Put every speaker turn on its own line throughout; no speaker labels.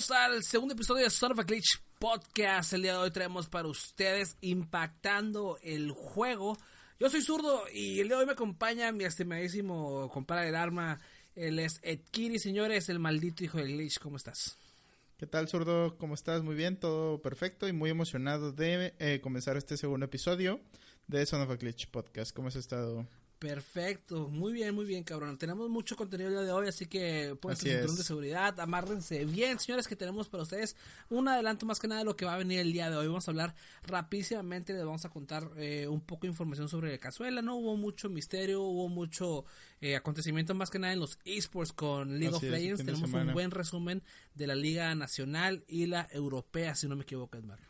Bienvenidos al segundo episodio de Son of a Glitch Podcast. El día de hoy traemos para ustedes impactando el juego. Yo soy zurdo y el día de hoy me acompaña mi estimadísimo compadre del arma. Él es Edkiri, señores, el maldito hijo de Glitch. ¿Cómo estás?
¿Qué tal, zurdo? ¿Cómo estás? Muy bien, todo perfecto y muy emocionado de eh, comenzar este segundo episodio de Son of a Glitch Podcast. ¿Cómo has estado?
Perfecto, muy bien, muy bien, cabrón. Tenemos mucho contenido el día de hoy, así que pues cinturón de seguridad, amárrense bien, señores, que tenemos para ustedes un adelanto más que nada de lo que va a venir el día de hoy. Vamos a hablar rapidísimamente, les vamos a contar eh, un poco de información sobre la cazuela, ¿no? Hubo mucho misterio, hubo mucho eh, acontecimiento más que nada en los esports con League of Legends. Tenemos un buen resumen de la Liga Nacional y la Europea, si no me equivoco, Edmar.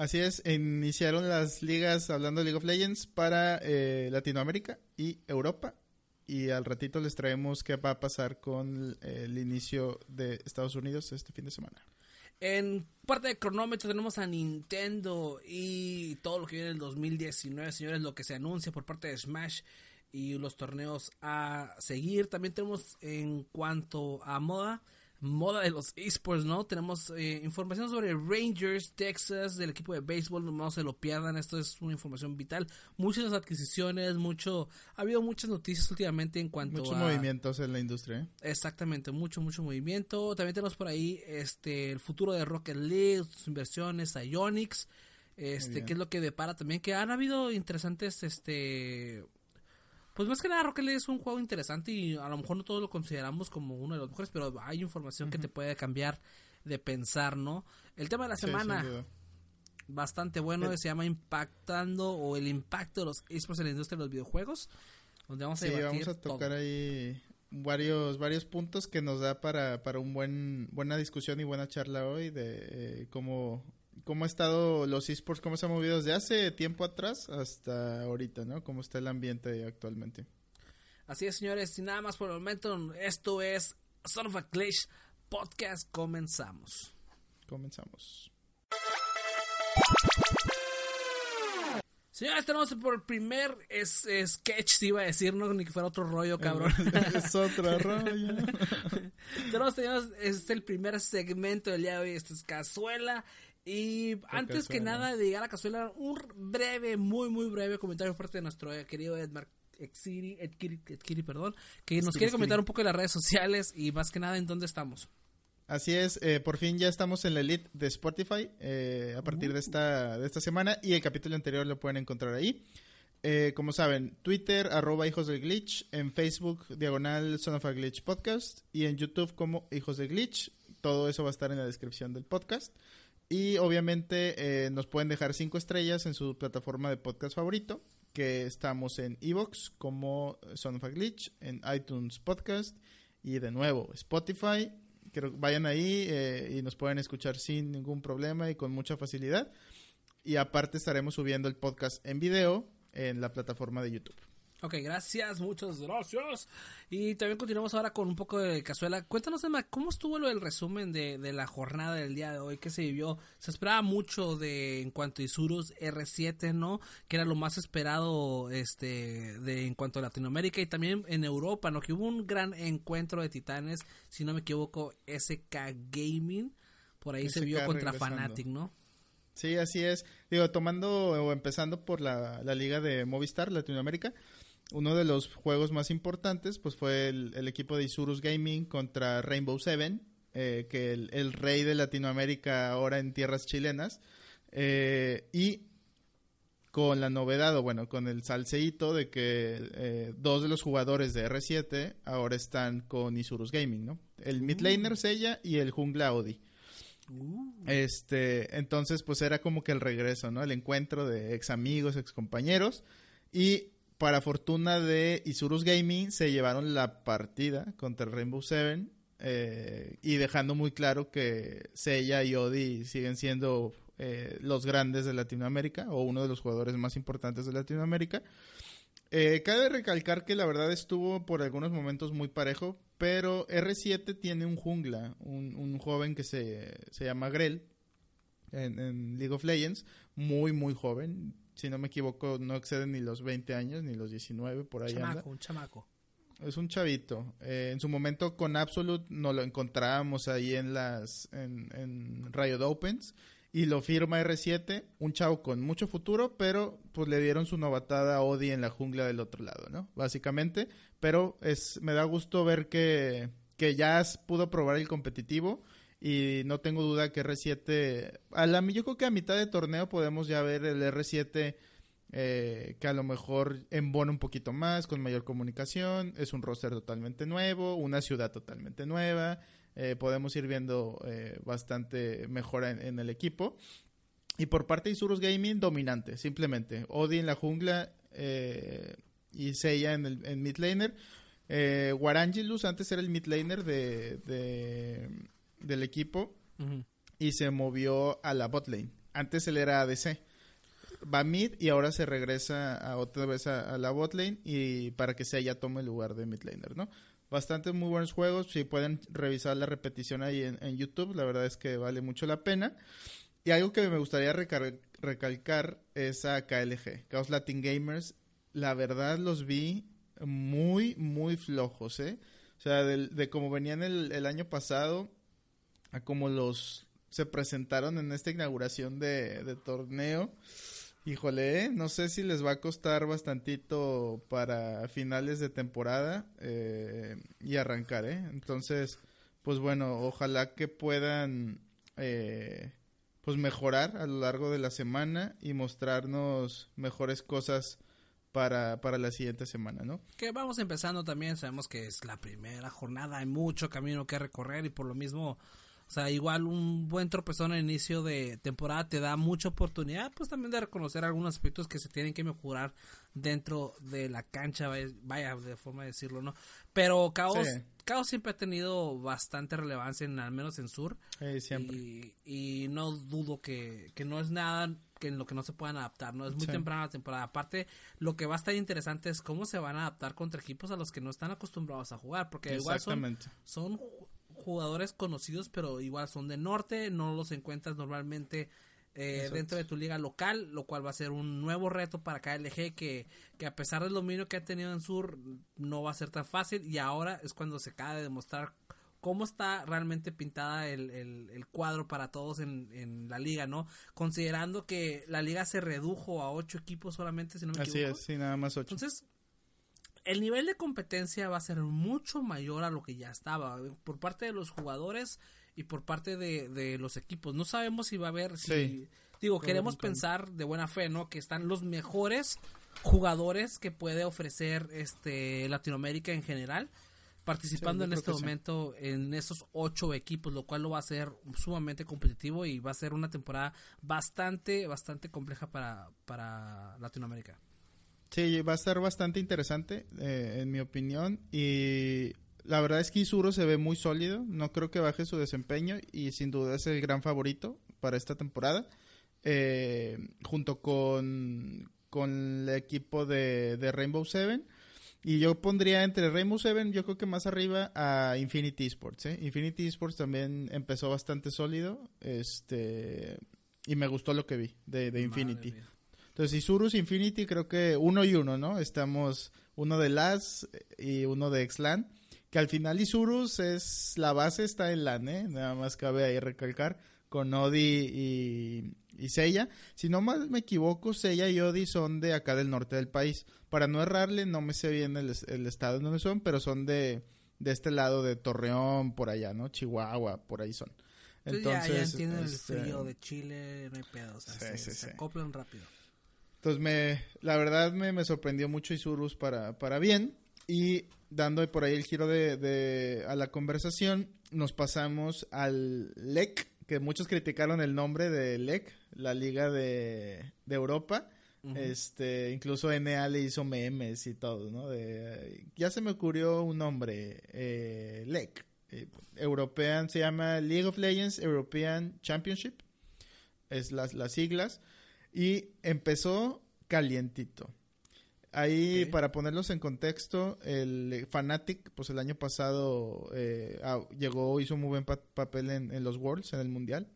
Así es, iniciaron las ligas hablando de League of Legends para eh, Latinoamérica y Europa. Y al ratito les traemos qué va a pasar con el inicio de Estados Unidos este fin de semana.
En parte de cronómetro tenemos a Nintendo y todo lo que viene en el 2019, señores, lo que se anuncia por parte de Smash y los torneos a seguir. También tenemos en cuanto a moda moda de los esports, ¿no? Tenemos eh, información sobre Rangers, Texas, del equipo de béisbol, no se lo pierdan, esto es una información vital. Muchas adquisiciones, mucho, ha habido muchas noticias últimamente en cuanto
Muchos
a...
movimientos en la industria. ¿eh?
Exactamente, mucho, mucho movimiento. También tenemos por ahí este el futuro de Rocket League, sus inversiones, Ionix, este, que es lo que depara también, que han habido interesantes, este pues más que nada Rocket League es un juego interesante y a lo mejor no todos lo consideramos como uno de los mejores, pero hay información que te puede cambiar de pensar, ¿no? El tema de la semana, bastante bueno, se llama Impactando o el impacto de los esports en la industria de los videojuegos, donde vamos a
sí, vamos a tocar ahí varios varios puntos que nos da para, para un buen buena discusión y buena charla hoy de eh, cómo cómo ha estado los esports, cómo se ha movido desde hace tiempo atrás hasta ahorita, ¿no? Cómo está el ambiente actualmente.
Así es, señores, y nada más por el momento, esto es Son of a Glitch Podcast. Comenzamos.
Comenzamos.
Señores, tenemos por el primer es, sketch, si iba a decir, no ni que fuera otro rollo, cabrón.
es otro rollo.
tenemos, tenemos, es el primer segmento del día de hoy, esta es Cazuela. Y antes que nada de llegar a Cazuela, un breve, muy, muy breve comentario por parte de nuestro querido Edmar Edkiri, perdón, que nos quiere comentar un poco de las redes sociales y más que nada en dónde estamos.
Así es, eh, por fin ya estamos en la elite de Spotify eh, a partir de, uh. esta, de esta semana y el capítulo anterior lo pueden encontrar ahí. Eh, como saben, Twitter, arroba Hijos del Glitch, en Facebook, diagonal Son of a Glitch Podcast y en YouTube como Hijos del Glitch. Todo eso va a estar en la descripción del podcast. Y obviamente eh, nos pueden dejar cinco estrellas en su plataforma de podcast favorito, que estamos en Evox como Son of a Glitch, en iTunes Podcast y de nuevo Spotify. Que vayan ahí eh, y nos pueden escuchar sin ningún problema y con mucha facilidad. Y aparte estaremos subiendo el podcast en video en la plataforma de YouTube.
Ok, gracias, muchas gracias. Y también continuamos ahora con un poco de cazuela. Cuéntanos, Emma, ¿cómo estuvo lo del resumen de, de, la jornada del día de hoy? ¿Qué se vivió? Se esperaba mucho de en cuanto a Isurus R7, ¿no? Que era lo más esperado este de en cuanto a Latinoamérica y también en Europa, ¿no? Que hubo un gran encuentro de titanes, si no me equivoco, SK Gaming. Por ahí se vio contra Fanatic, ¿no?
Sí, así es. Digo, tomando o empezando por la, la liga de Movistar Latinoamérica uno de los juegos más importantes pues fue el, equipo de Isurus Gaming contra Rainbow Seven, eh, que el, el, rey de Latinoamérica ahora en tierras chilenas. Eh, y con la novedad, o bueno, con el salseíto de que eh, dos de los jugadores de R7 ahora están con Isurus Gaming, ¿no? El uh. midlaner Sella y el jungla Audi. Uh. Este, entonces pues era como que el regreso, ¿no? El encuentro de ex amigos, ex compañeros. Y para fortuna de Isurus Gaming, se llevaron la partida contra Rainbow Seven. Eh, y dejando muy claro que Seiya y Odi siguen siendo eh, los grandes de Latinoamérica o uno de los jugadores más importantes de Latinoamérica. Eh, cabe recalcar que la verdad estuvo por algunos momentos muy parejo, pero R7 tiene un jungla, un, joven que se, llama Grell en, League of Legends, muy muy joven, si no me equivoco, no excede ni los 20 años, ni los 19, por ahí
chamaco, Un chamaco.
es un chavito. Eh, en su momento con Absolute nos lo encontrábamos ahí en las en, en Riot Opens y lo firma R7, un chavo con mucho futuro, pero pues le dieron su novatada a Odi en la jungla del otro lado, ¿no? Básicamente, pero es me da gusto ver que que ya pudo probar el competitivo y no tengo duda que R7 a la yo creo que a mitad de torneo podemos ya ver el R7 eh, que a lo mejor embona un poquito más, con mayor comunicación, es un roster totalmente nuevo, una ciudad totalmente nueva, eh, podemos ir viendo eh, bastante mejora en, el equipo. Y por parte de Isurus Gaming, dominante, simplemente. Odi en la jungla y Seiya en, el, en mid laner. Antes era el mid laner de, del equipo y se movió a la bot lane. Antes él era ADC va mid y ahora se regresa a otra vez a, la bot lane y para que sea ya tome el lugar de mid laner, ¿no? Bastante muy buenos juegos, si pueden revisar la repetición ahí en, YouTube, la verdad es que vale mucho la pena. Y algo que me gustaría recalcar es a KLG, Chaos Latin Gamers. La verdad los vi muy, muy flojos, ¿eh? O sea, de, de como venían el, el año pasado a como los se presentaron en esta inauguración de, de torneo Híjole, no sé si les va a costar bastantito para finales de temporada eh, y arrancar, ¿eh? Entonces, pues bueno, ojalá que puedan eh, pues mejorar a lo largo de la semana y mostrarnos mejores cosas para, para la siguiente semana, ¿no?
Que vamos empezando también, sabemos que es la primera jornada, hay mucho camino que recorrer y por lo mismo o sea, igual un buen tropezón al inicio de temporada te da mucha oportunidad, pues también de reconocer algunos aspectos que se tienen que mejorar dentro de la cancha, vaya, de forma de decirlo, ¿no? Pero Caos, Caos siempre ha tenido bastante relevancia, en, al menos en Sur.
siempre.
Y, no dudo que, que no es nada que en lo que no se puedan adaptar, ¿no? Es muy temprana la temporada. Aparte, lo que va a estar interesante es cómo se van a adaptar contra equipos a los que no están acostumbrados a jugar, porque igual son, son jugadores conocidos, pero igual son de norte, no los encuentras normalmente eh, dentro de tu liga local, lo cual va a ser un nuevo reto para KLG que, que a pesar del dominio que ha tenido en Sur, no va a ser tan fácil y ahora es cuando se acaba de demostrar cómo está realmente pintada el, el, cuadro para todos en, en, la liga, ¿no? Considerando que la liga se redujo a ocho equipos solamente, si no me equivoco.
Así es, sí, nada más ocho.
Entonces, el nivel de competencia va a ser mucho mayor a lo que ya estaba por parte de los jugadores y por parte de, los equipos. No sabemos si va a haber, si, digo, queremos pensar de buena fe, ¿no? Que están los mejores jugadores que puede ofrecer este Latinoamérica en general participando en este momento en esos ocho equipos, lo cual lo va a hacer sumamente competitivo y va a ser una temporada bastante, bastante compleja para, para Latinoamérica.
Sí, va a estar bastante interesante, eh, en mi opinión. Y la verdad es que Isuro se ve muy sólido. No creo que baje su desempeño y sin duda es el gran favorito para esta temporada. Eh, junto con, con el equipo de, de, Rainbow Seven. Y yo pondría entre Rainbow Seven, yo creo que más arriba a Infinity Esports. ¿eh? Infinity Esports también empezó bastante sólido. Este. Y me gustó lo que vi de, de Infinity. Entonces, Isurus Infinity creo que uno y uno, ¿no? Estamos uno de LAS y uno de Xlan. Que al final Isurus es la base, está en LAN, ¿eh? Nada más cabe ahí recalcar. Con Odi y, y Seiya. Si no más me equivoco, Seiya y Odi son de acá del norte del país. Para no errarle, no me sé bien el, estado en donde son, pero son de, de este lado de Torreón, por allá, ¿no? Chihuahua, por ahí son.
Entonces, ya, ya entienden el este, frío de Chile, no hay pedo, o sea, se acoplan rápido.
Entonces, me, la verdad me, me sorprendió mucho Isurus para, para bien. Y dando por ahí el giro de, de, a la conversación, nos pasamos al LEC, que muchos criticaron el nombre de LEC, la Liga de, de Europa. Este, incluso NA le hizo memes y todo, ¿no? De, ya se me ocurrió un nombre, eh, LEC. Eh, European, se llama League of Legends European Championship. Es las, las siglas. Y empezó calientito. Ahí, para ponerlos en contexto, el Fnatic, pues el año pasado eh, ah, llegó, hizo un muy buen papel en, los Worlds, en el Mundial.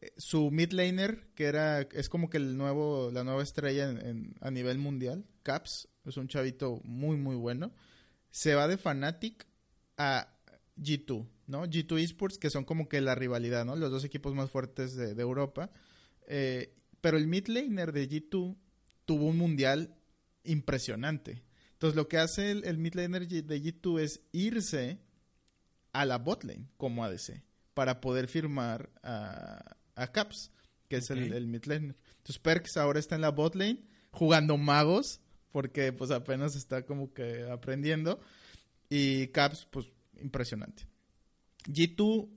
Eh, su mid laner, que era, es como que el nuevo, la nueva estrella en, a nivel mundial, Caps, es un chavito muy, muy bueno. se va de Fnatic a G2, ¿no? G2 Esports, que son como que la rivalidad, ¿no? Los dos equipos más fuertes de, Europa. Eh, pero el mid laner de G2 tuvo un mundial impresionante. Entonces lo que hace el, el mid laner de G2 es irse a la bot lane como ADC para poder firmar a, a Caps, que es el, el mid laner. Entonces Perks ahora está en la bot lane jugando magos porque pues apenas está como que aprendiendo y Caps pues impresionante. G2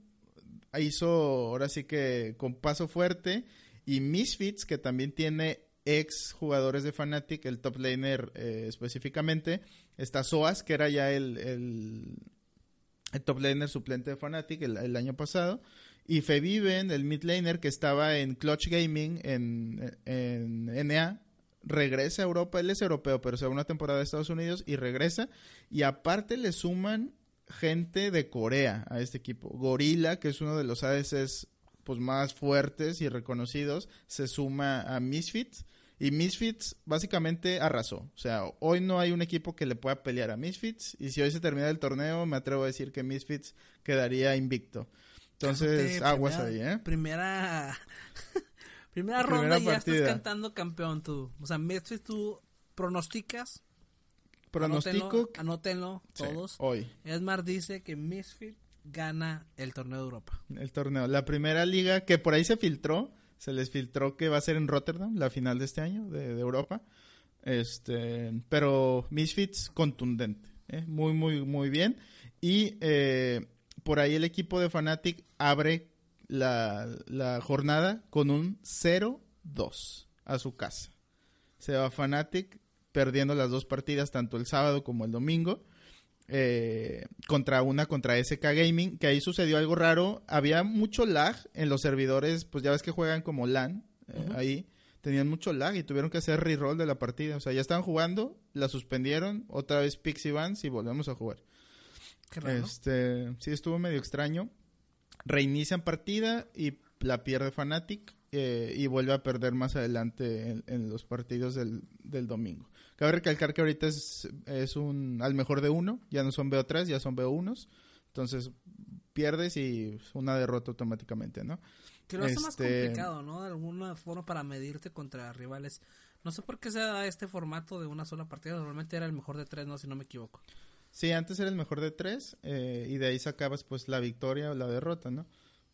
hizo ahora sí que con paso fuerte y Misfits que también tiene ex jugadores de Fnatic, el top laner eh, específicamente, está Soas que era ya el, el, top laner suplente de Fnatic el, año pasado y Feviven, el mid laner que estaba en Clutch Gaming en, en NA regresa a Europa, él es europeo, pero se va una temporada de Estados Unidos y regresa. Y aparte le suman gente de Corea a este equipo. Gorilla, que es uno de los ADCs pues, más fuertes y reconocidos, se suma a Misfits. Y Misfits básicamente arrasó. O sea, hoy no hay un equipo que le pueda pelear a Misfits. Y si hoy se termina el torneo, me atrevo a decir que Misfits quedaría invicto. Entonces, aguas ahí, ¿eh?
Primera Primera, ronda y ya estás cantando campeón tú. O sea, Misfits tú pronosticas.
Pronostico.
Anótenlo, todos.
hoy.
Esmar dice que Misfit gana el torneo de Europa.
El torneo. La primera liga que por ahí se filtró, se les filtró que va a ser en Rotterdam, la final de este año de, Europa. Este, pero Misfits contundente, ¿eh? muy, muy, muy bien. Y eh, por ahí el equipo de Fnatic abre la, jornada con un 0-2 a su casa. Se va Fnatic perdiendo las dos partidas, tanto el sábado como el domingo. Eh, contra una contra SK Gaming, que ahí sucedió algo raro. Había mucho lag en los servidores, pues ya ves que juegan como LAN eh, ahí. Tenían mucho lag y tuvieron que hacer reroll de la partida. O sea, ya estaban jugando, la suspendieron, otra vez Pixie Vans y volvemos a jugar. Este, sí, estuvo medio extraño reinician partida y la pierde Fnatic eh, y vuelve a perder más adelante en, los partidos del, domingo. Cabe recalcar que ahorita es, es, un al mejor de uno, ya no son BO3, ya son BO1. Entonces pierdes y una derrota automáticamente, ¿no?
Que lo hace más este, complicado, ¿no? De alguna forma para medirte contra rivales. No sé por qué se da este formato de una sola partida. Normalmente era el mejor de tres, ¿no? Si no me equivoco.
Sí, antes era el mejor de tres eh, y de ahí sacabas pues la victoria o la derrota, ¿no?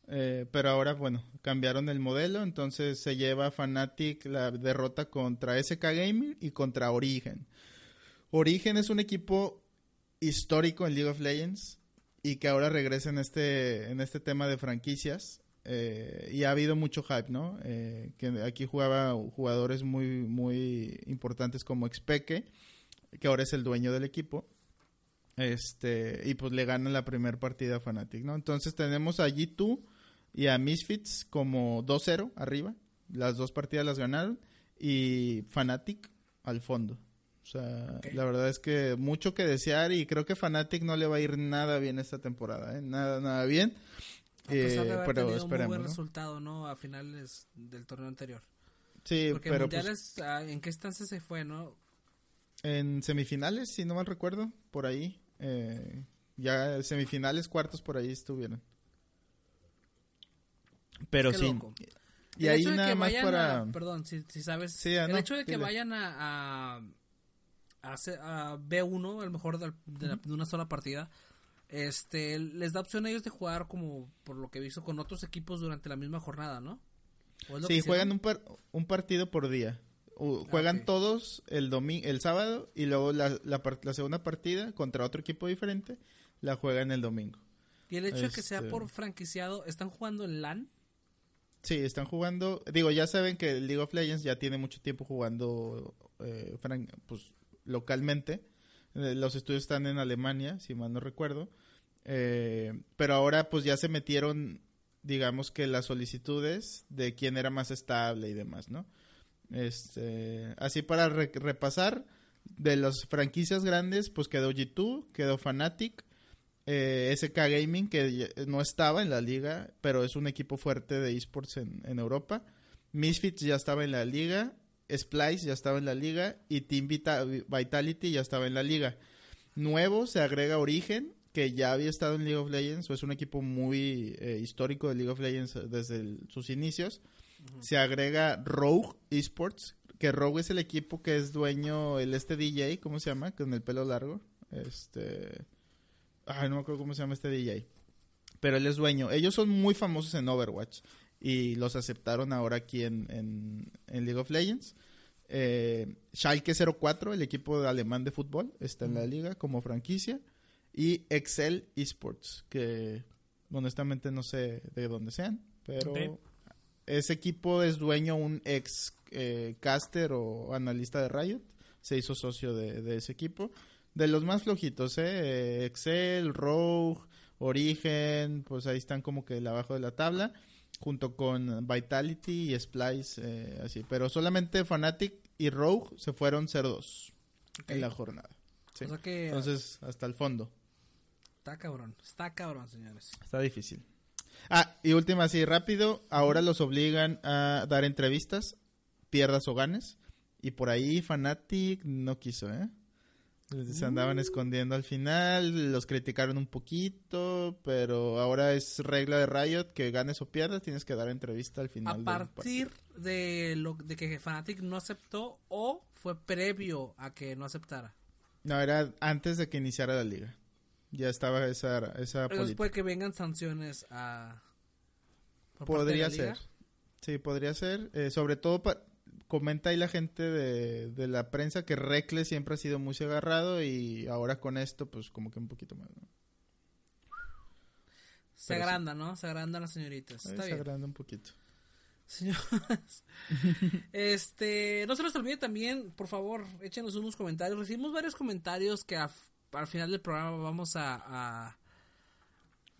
Eh, pero ahora, bueno, cambiaron el modelo, entonces se lleva Fnatic la derrota contra SK Gaming y contra Origen. Origen es un equipo histórico en League of Legends y que ahora regresa en este, en este tema de franquicias. Eh, y ha habido mucho hype, ¿no? que aquí jugaba jugadores muy, muy importantes como Xpeke, que ahora es el dueño del equipo. Este, y pues le ganan la primera partida a Fnatic, ¿no? Entonces tenemos a G2 y a Misfits como 2-0 arriba. Las dos partidas las ganaron. Y Fnatic al fondo. O sea, la verdad es que mucho que desear y creo que Fnatic no le va a ir nada bien esta temporada, ¿eh? Nada, nada bien.
Eh, pero esperemos. Un buen resultado, ¿no? A finales del torneo anterior.
Sí,
Porque pero pues ah, ¿en qué instancia se fue, no?
En semifinales, si no mal recuerdo, por ahí. Eh, ya semifinales, cuartos por ahí estuvieron. Pero sí.
Y ahí nada más para... perdón, si, sabes. el hecho de que vayan a, a, a, B1, a lo mejor de, una sola partida, este les da opción a ellos de jugar como por lo que he visto con otros equipos durante la misma jornada, ¿no?
Sí, juegan un, un partido por día juegan todos el domingo, el sábado y luego la, la, segunda partida contra otro equipo diferente la juegan el domingo.
Y el hecho de que sea este por franquiciado, ¿están jugando en LAN?
Sí, están jugando. Digo, ya saben que League of Legends ya tiene mucho tiempo jugando eh, pues, localmente. Eh, los estudios están en Alemania, si mal no recuerdo. Eh, pero ahora, pues ya se metieron, digamos que las solicitudes de quién era más estable y demás, ¿no? Este, así para repasar, de las franquicias grandes, pues quedó G2, quedó Fnatic, eh, SK Gaming, que no estaba en la liga, pero es un equipo fuerte de esports en, Europa. Misfits ya estaba en la liga, Splice ya estaba en la liga y Team Vitality ya estaba en la liga. Nuevo se agrega Origen, que ya había estado en League of Legends, o es un equipo muy eh, histórico de League of Legends desde sus inicios. Se agrega Rogue Esports, que Rogue es el equipo que es dueño, el este DJ, ¿cómo se llama? Con el pelo largo. Este... Ay, no me acuerdo cómo se llama este DJ. Pero él es dueño. Ellos son muy famosos en Overwatch y los aceptaron ahora aquí en, en, League of Legends. Eh, Schalke 04, el equipo alemán de fútbol, está en la liga como franquicia. Y Excel Esports, que honestamente no sé de dónde sean, pero ese equipo es dueño un ex eh, caster o analista de Riot. Se hizo socio de, ese equipo. De los más flojitos, ¿eh? Excel, Rogue, Origen, pues ahí están como que abajo de la tabla junto con Vitality y Splice, eh, así. Pero solamente Fnatic y Rogue se fueron 0-2 en la jornada. Entonces, hasta el fondo.
Está cabrón, está cabrón, señores.
Está difícil. Ah, y última así, rápido. Ahora los obligan a dar entrevistas, pierdas o ganes. Y por ahí Fnatic no quiso, ¿eh? Se andaban escondiendo al final, los criticaron un poquito, pero ahora es regla de Riot que ganes o pierdas, tienes que dar entrevista al final.
A partir de lo de que Fnatic no aceptó o fue previo a que no aceptara.
No, era antes de que iniciara la liga. Ya estaba esa esa
Pero después que vengan sanciones a
Podría ser. Sí, podría ser, eh, sobre todo para comenta ahí la gente de, la prensa que Recle siempre ha sido muy agarrado y ahora con esto, pues como que un poquito más,
Se agranda, ¿no? Se agrandan las señoritas.
se agranda un poquito.
Señores, este, no se les olvide también, por favor, échenos unos comentarios. Recibimos varios comentarios que al final del programa vamos a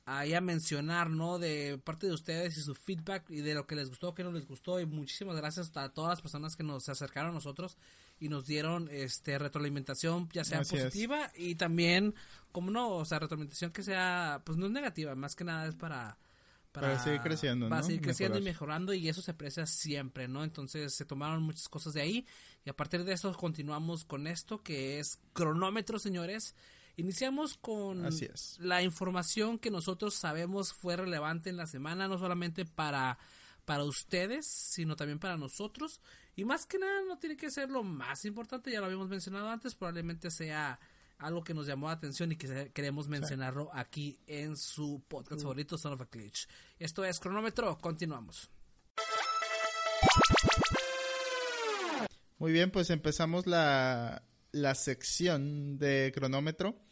ahí a mencionar, ¿no? De parte de ustedes y su feedback y de lo que les gustó, que no les gustó. Y muchísimas gracias a todas las personas que nos acercaron a nosotros y nos dieron este retroalimentación, ya sea positiva y también, como no, o sea, retroalimentación que sea, pues no es negativa, más que nada es para...
Para, seguir creciendo,
Para seguir creciendo y mejorando y eso se aprecia siempre, ¿no? Entonces se tomaron muchas cosas de ahí y a partir de eso continuamos con esto que es cronómetro, señores. Iniciamos con la información que nosotros sabemos fue relevante en la semana, no solamente para, para ustedes, sino también para nosotros. Y más que nada, no tiene que ser lo más importante, ya lo habíamos mencionado antes, probablemente sea algo que nos llamó la atención y que queremos mencionarlo aquí en su podcast favorito, Son of a Glitch. Esto es Cronómetro, continuamos.
Muy bien, pues empezamos la, la sección de cronómetro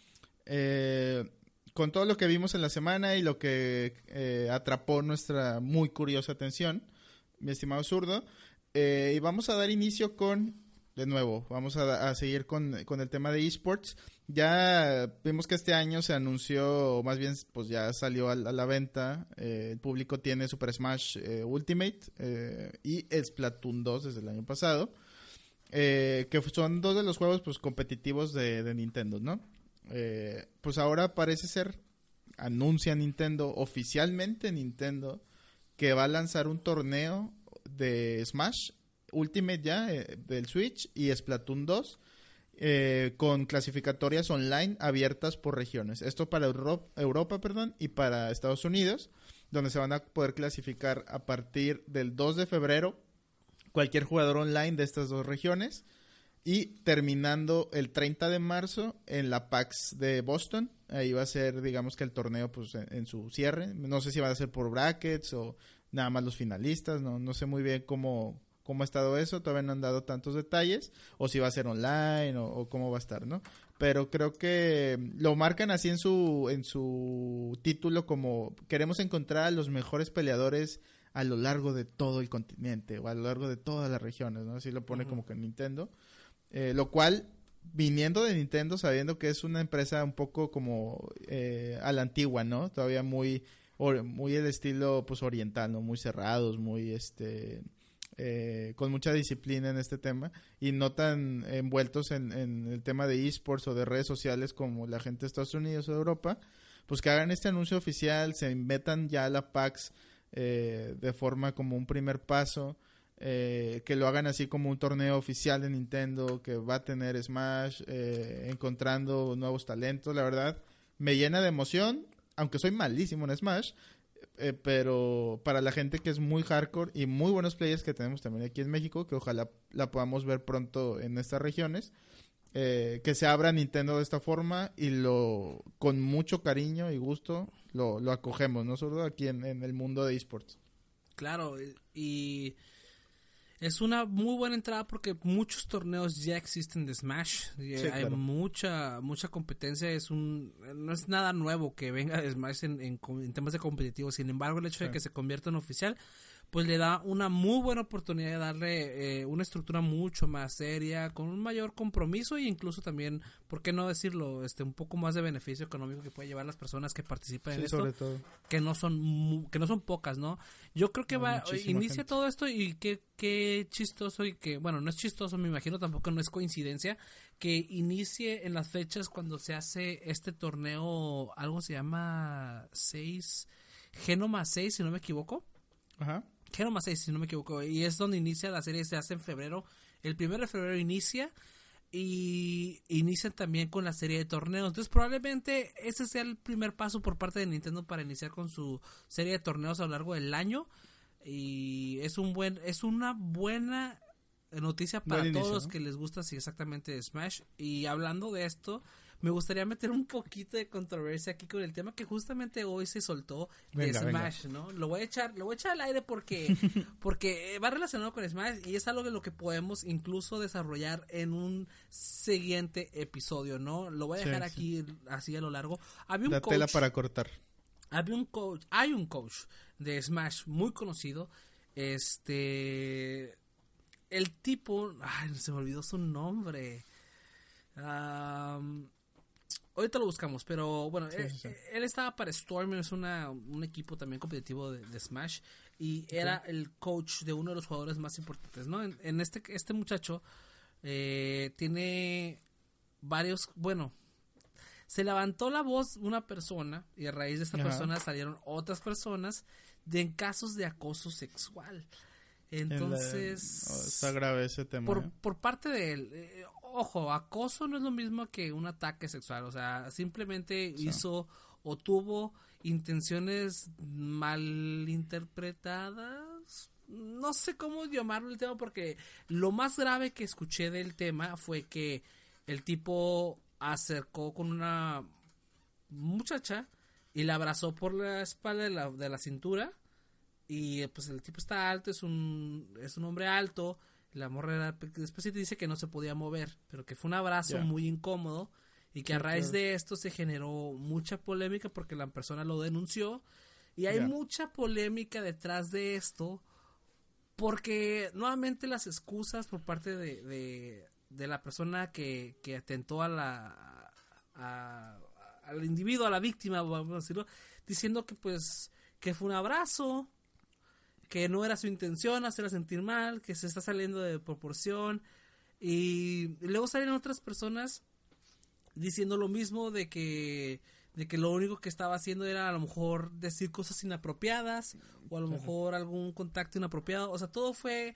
eh, con todo lo que vimos en la semana y lo que eh, atrapó nuestra muy curiosa atención, mi estimado zurdo, eh, y vamos a dar inicio con, de nuevo, vamos a, seguir con, el tema de esports. Ya vimos que este año se anunció, o más bien, pues ya salió a, la venta. el público tiene Super Smash Ultimate y Splatoon 2 desde el año pasado. que son dos de los juegos pues competitivos de, de Nintendo, ¿no? Eh, pues ahora parece ser, anuncia Nintendo, oficialmente Nintendo, que va a lanzar un torneo de Smash Ultimate ya, eh, del Switch y Splatoon 2. Eh, con clasificatorias online abiertas por regiones. Esto para Europa, perdón, y para Estados Unidos, donde se van a poder clasificar a partir del 2 de febrero cualquier jugador online de estas dos regiones y terminando el 30 de marzo en la PAX de Boston. Ahí va a ser, digamos que el torneo pues en, su cierre. No sé si va a ser por brackets o nada más los finalistas. No, no sé muy bien cómo, cómo ha estado eso. Todavía no han dado tantos detalles. O si va a ser online o, cómo va a estar, ¿no? Pero creo que lo marcan así en su, en su título como queremos encontrar a los mejores peleadores a lo largo de todo el continente o a lo largo de todas las regiones, ¿no? Así lo pone como que Nintendo. Eh, lo cual, viniendo de Nintendo, sabiendo que es una empresa un poco como eh, a la antigua, ¿no? Todavía muy, muy el estilo pues oriental, ¿no? Muy cerrados, muy este... Eh, con mucha disciplina en este tema y no tan envueltos en, el tema de esports o de redes sociales como la gente de Estados Unidos o de Europa, pues que hagan este anuncio oficial, se metan ya a la PAX de forma como un primer paso eh, que lo hagan así como un torneo oficial de Nintendo, que va a tener Smash, eh, encontrando nuevos talentos, la verdad, me llena de emoción, aunque soy malísimo en Smash, eh, pero para la gente que es muy hardcore y muy buenos players que tenemos también aquí en México, que ojalá la podamos ver pronto en estas regiones, que se abra Nintendo de esta forma y lo con mucho cariño y gusto lo, acogemos, no solo aquí en, en el mundo de esports.
Claro, y es una muy buena entrada porque muchos torneos ya existen de Smash. hay mucha mucha competencia. Es un no es nada nuevo que venga de Smash en, en, temas de competitivo. Sin embargo, el hecho de que se convierta en oficial pues le da una muy buena oportunidad de darle eh, una estructura mucho más seria, con un mayor compromiso e incluso también, ¿por qué no decirlo? Este, un poco más de beneficio económico que puede llevar las personas que participan en esto, que no son que no son pocas, ¿no? Yo creo que va inicia todo esto y qué qué chistoso y que bueno no es chistoso, me imagino tampoco no es coincidencia que inicie en las fechas cuando se hace este torneo, algo se llama 6 Genoma 6 si no me equivoco. Ajá Genoma 6, si no me equivoco, y es donde inicia la serie, se hace en febrero. El primero de febrero inicia y inician también con la serie de torneos. Entonces probablemente ese sea el primer paso por parte de Nintendo para iniciar con su serie de torneos a lo largo del año y es un buen es una buena noticia para todos los que les gusta sí exactamente Smash y hablando de esto me gustaría meter un poquito de controversia aquí con el tema que justamente hoy se soltó de Smash, ¿no? Lo voy a echar, lo voy a echar al aire porque, porque va relacionado con Smash y es algo de lo que podemos incluso desarrollar en un siguiente episodio, ¿no? Lo voy a dejar aquí así a lo largo.
Había un La tela para cortar.
Había un coach, hay un coach de Smash muy conocido, este, el tipo, ay, se me olvidó su nombre. Ahorita lo buscamos, pero bueno, eh, él, estaba para Storm, es una, un equipo también competitivo de, Smash y era el coach de uno de los jugadores más importantes, ¿no? En, este, este muchacho eh, tiene varios, bueno, se levantó la voz una persona y a raíz de esta persona salieron otras personas de en casos de acoso sexual. Entonces,
oh, está grave ese tema.
Por, ¿eh? por parte de él, ojo, acoso no es lo mismo que un ataque sexual, o sea, simplemente hizo o tuvo intenciones malinterpretadas. No sé cómo llamarlo el tema porque lo más grave que escuché del tema fue que el tipo acercó con una muchacha y la abrazó por la espalda de la, de la cintura y pues el tipo está alto, es un, es un hombre alto la morra después sí te dice que no se podía mover, pero que fue un abrazo muy incómodo y que a raíz de esto se generó mucha polémica porque la persona lo denunció y hay mucha polémica detrás de esto porque nuevamente las excusas por parte de, de, la persona que, que atentó a la al individuo, a la víctima, vamos a decirlo, diciendo que pues que fue un abrazo, que no era su intención hacerla sentir mal, que se está saliendo de proporción. Y luego salen otras personas diciendo lo mismo de que de que lo único que estaba haciendo era a lo mejor decir cosas inapropiadas o a lo mejor algún contacto inapropiado, o sea, todo fue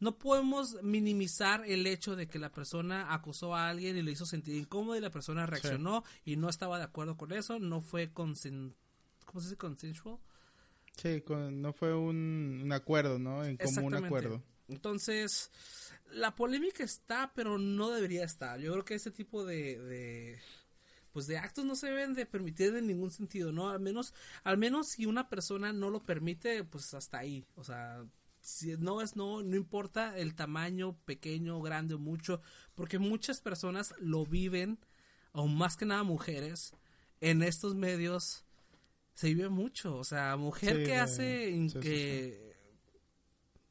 no podemos minimizar el hecho de que la persona acusó a alguien y le hizo sentir incómodo y la persona reaccionó y no estaba de acuerdo con eso, no fue consen ¿cómo se dice? consensual
Sí, no fue un, acuerdo, ¿no? En común acuerdo.
Entonces, la polémica está, pero no debería estar. Yo creo que ese tipo de, de pues de actos no se deben de permitir en ningún sentido, ¿no? Al menos, al menos si una persona no lo permite, pues hasta ahí. O sea, si no es no, no importa el tamaño, pequeño, grande o mucho, porque muchas personas lo viven, o más que nada mujeres, en estos medios se vive mucho. O sea, mujer que hace que...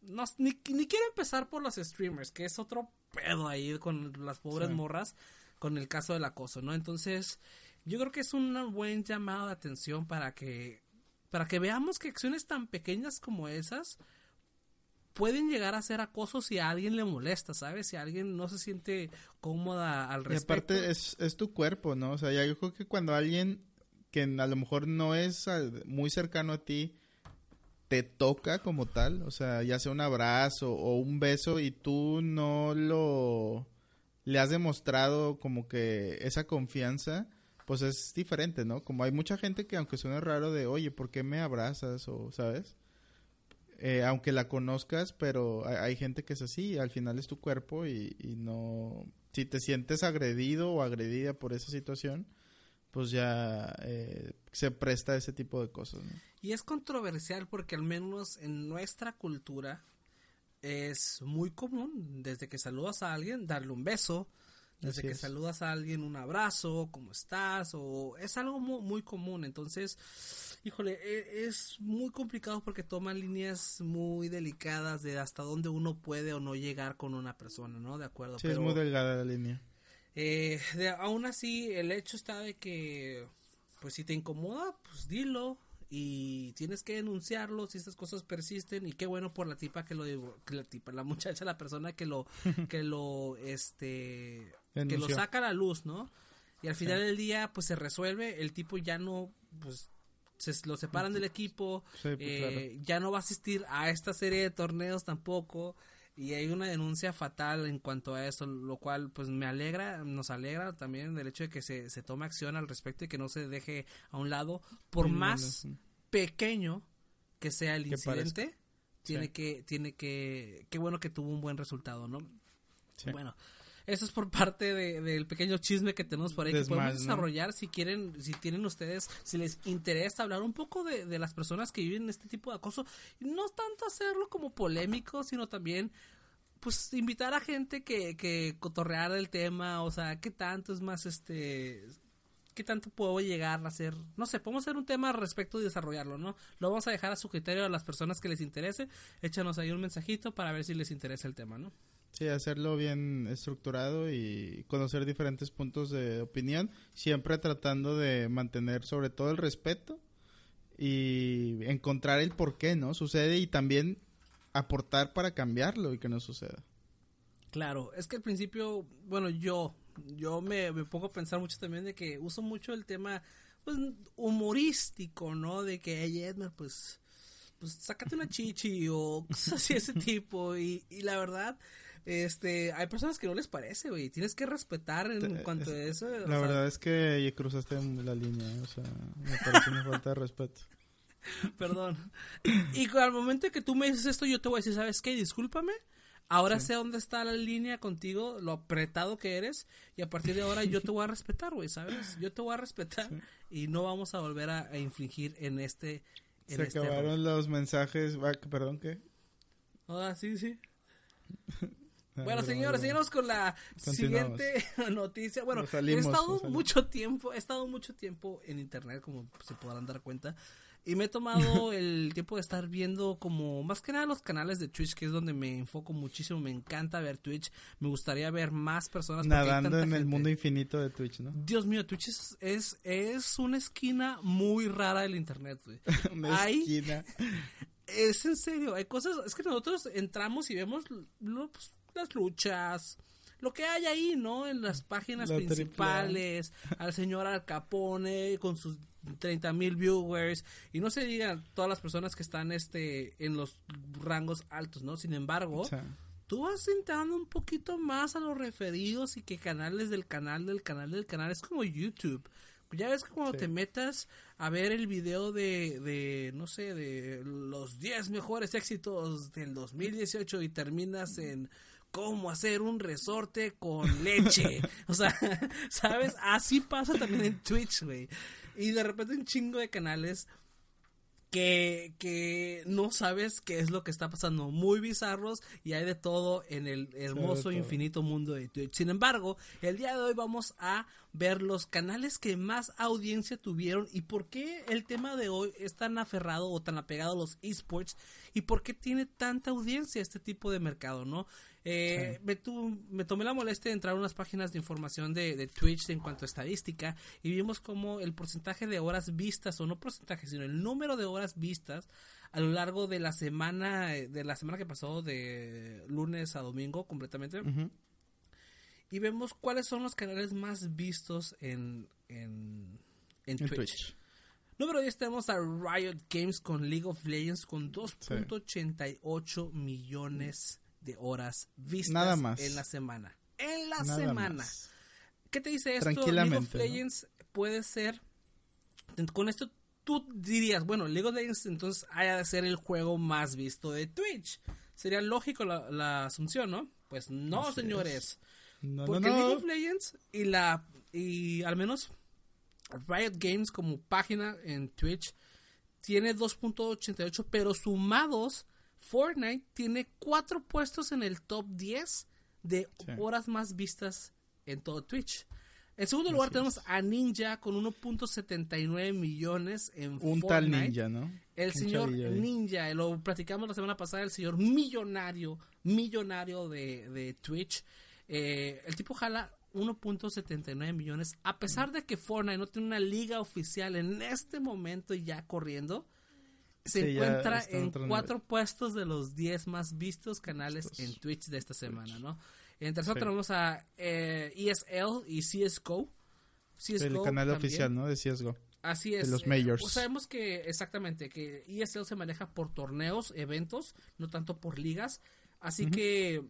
No, ni, ni, quiero empezar por los streamers, que es otro pedo ahí con las pobres morras, con el caso del acoso, ¿no? Entonces, yo creo que es un buen llamado de atención para que, para que veamos que acciones tan pequeñas como esas pueden llegar a ser acoso si a alguien le molesta, ¿sabes? Si alguien no se siente cómoda al respecto.
Y aparte es, es tu cuerpo, ¿no? O sea, yo creo que cuando alguien que a lo mejor no es muy cercano a ti, te toca como tal, o sea, ya sea un abrazo o un beso y tú no lo le has demostrado como que esa confianza, pues es diferente, ¿no? Como hay mucha gente que aunque suene raro de, oye, ¿por qué me abrazas? O, ¿sabes? Eh, aunque la conozcas, pero hay, gente que es así, al final es tu cuerpo y, y no... Si te sientes agredido o agredida por esa situación, pues ya eh, se presta a ese tipo de cosas.
Y es controversial porque al menos en nuestra cultura es muy común desde que saludas a alguien darle un beso, desde que saludas a alguien un abrazo, ¿cómo estás? O es algo muy, muy común. Entonces, híjole, e, es muy complicado porque toman líneas muy delicadas de hasta dónde uno puede o no llegar con una persona, ¿no? De acuerdo.
Sí, es muy delgada la línea.
Eh, de, aún así, el hecho está de que, pues si te incomoda, pues dilo. Y tienes que denunciarlo si estas cosas persisten. Y qué bueno por la tipa que lo que la tipa la muchacha la persona que lo que lo este que lo saca a la luz no y al final del día pues se resuelve. El tipo ya no pues se lo separan del equipo. Pues, eh, ya no va a asistir a esta serie de torneos tampoco y hay una denuncia fatal en cuanto a eso, lo cual pues me alegra, nos alegra también del hecho de que se, se tome acción al respecto y que no se deje a un lado, por más pequeño que sea el incidente, tiene que, tiene que, qué bueno que tuvo un buen resultado, ¿no? Bueno, eso es por parte del pequeño chisme que tenemos por ahí que podemos desarrollar si quieren, si tienen ustedes, si les interesa hablar un poco de, las personas que viven este tipo de acoso. No tanto hacerlo como polémico, sino también pues invitar a gente que, que cotorrear el tema, o sea, qué tanto es más este qué tanto puedo llegar a hacer, no sé, podemos hacer un tema respecto y desarrollarlo, ¿no? Lo vamos a dejar a su criterio a las personas que les interese, échanos ahí un mensajito para ver si les interesa el tema, ¿no?
Sí, hacerlo bien estructurado y conocer diferentes puntos de opinión, siempre tratando de mantener sobre todo el respeto y encontrar el por qué, ¿no? Sucede y también aportar para cambiarlo y que no suceda.
Claro, es que al principio, bueno, yo, yo me, pongo a pensar mucho también de que uso mucho el tema, pues, humorístico, ¿no? De que, hey, Edmer, pues, pues, sácate una chichi o cosas así ese tipo y, y la verdad este, hay personas que no les parece, güey. Tienes que respetar en cuanto a eso.
La verdad es que cruzaste la línea, o sea, me parece una falta de respeto.
Perdón. Y al momento que tú me dices esto, yo te voy a decir, ¿sabes qué? Discúlpame. Ahora sé dónde está la línea contigo, lo apretado que eres, y a partir de ahora yo te voy a respetar, güey, ¿sabes? Yo te voy a respetar y no vamos a volver a, infligir en este.
Se este acabaron los mensajes. Perdón, ¿qué?
Ah, sí, sí. Bueno, señores, seguimos con la siguiente noticia. Bueno, he estado mucho tiempo, he estado mucho tiempo en internet, como se podrán dar cuenta, y me he tomado el tiempo de estar viendo como más que nada los canales de Twitch, que es donde me enfoco muchísimo, me encanta ver Twitch, me gustaría ver más personas
nadando en el mundo infinito de Twitch, ¿no?
Dios mío, Twitch es es, una esquina muy rara del internet, güey. una esquina. Es en serio, hay cosas, es que nosotros entramos y vemos pues, las luchas, lo que hay ahí, ¿no? En las páginas principales, al señor Al Capone con sus 30 mil viewers y no se digan todas las personas que están este en los rangos altos, ¿no? Sin embargo, tú vas entrando un poquito más a los referidos y que canales del canal del canal del canal es como YouTube. Ya ves que cuando te metas a ver el video de, de, no sé, de los 10 mejores éxitos del 2018 y terminas en cómo hacer un resorte con leche. o sea, ¿sabes? Así pasa también en Twitch, güey. Y de repente un chingo de canales que, que no sabes qué es lo que está pasando. Muy bizarros y hay de todo en el hermoso, infinito mundo de Twitch. Sin embargo, el día de hoy vamos a ver los canales que más audiencia tuvieron y por qué el tema de hoy es tan aferrado o tan apegado a los esports y por qué tiene tanta audiencia este tipo de mercado, ¿no? Eh, me, me, tomé la molestia de entrar a unas páginas de información de, Twitch en cuanto a estadística y vimos como el porcentaje de horas vistas, o no porcentaje, sino el número de horas vistas a lo largo de la semana, de la semana que pasó de lunes a domingo completamente. Y vemos cuáles son los canales más vistos en, en, Twitch. Número 10 tenemos a Riot Games con League of Legends con 2.88 millones de horas vistas en la semana. En la semana. ¿Qué te dice esto? League of Legends puede ser. Con esto tú dirías, bueno, League of Legends entonces haya de ser el juego más visto de Twitch. Sería lógico la, asunción, ¿no? Pues no, señores. porque League of Legends y la. Y al menos Riot Games como página en Twitch tiene 2.88, pero sumados, Fortnite tiene cuatro puestos en el top 10 de horas más vistas en todo Twitch. En segundo lugar tenemos a Ninja con 1.79 millones en Un tal Ninja, ¿no? El señor Ninja, lo platicamos la semana pasada, el señor millonario, millonario de, de Twitch. Eh, el tipo jala 1.79 millones, a pesar de que Fortnite no tiene una liga oficial en este momento ya corriendo, se encuentra en cuatro puestos de los 10 más vistos canales en Twitch de esta semana, ¿no? En tercero tenemos a eh, ESL y CSGO.
CSGO el canal oficial, ¿no? De CSGO.
Así es.
De los majors.
Pues sabemos que, exactamente, que ESL se maneja por torneos, eventos, no tanto por ligas. Así que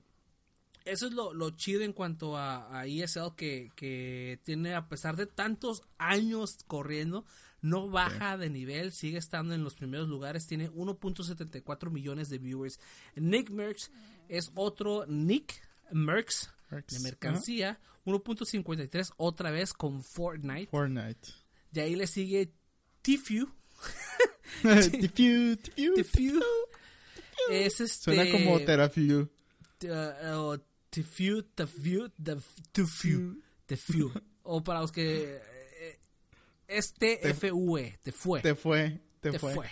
eso es lo, chido en cuanto a, ESL que, tiene, a pesar de tantos años corriendo, no baja de nivel, sigue estando en los primeros lugares, tiene 1.74 millones de viewers. Nick Merckx es otro Nick Merckx de mercancía, 1.53 otra vez con Fortnite.
Fortnite.
De ahí le sigue Tifu.
Tifu, Tifu.
Es este...
Suena como Terafiu.
Uh, Tifu, Tifu, Tifu, Tifu. O para los que... Eh, es T-F-U-E, te fue.
Te fue, te, fue.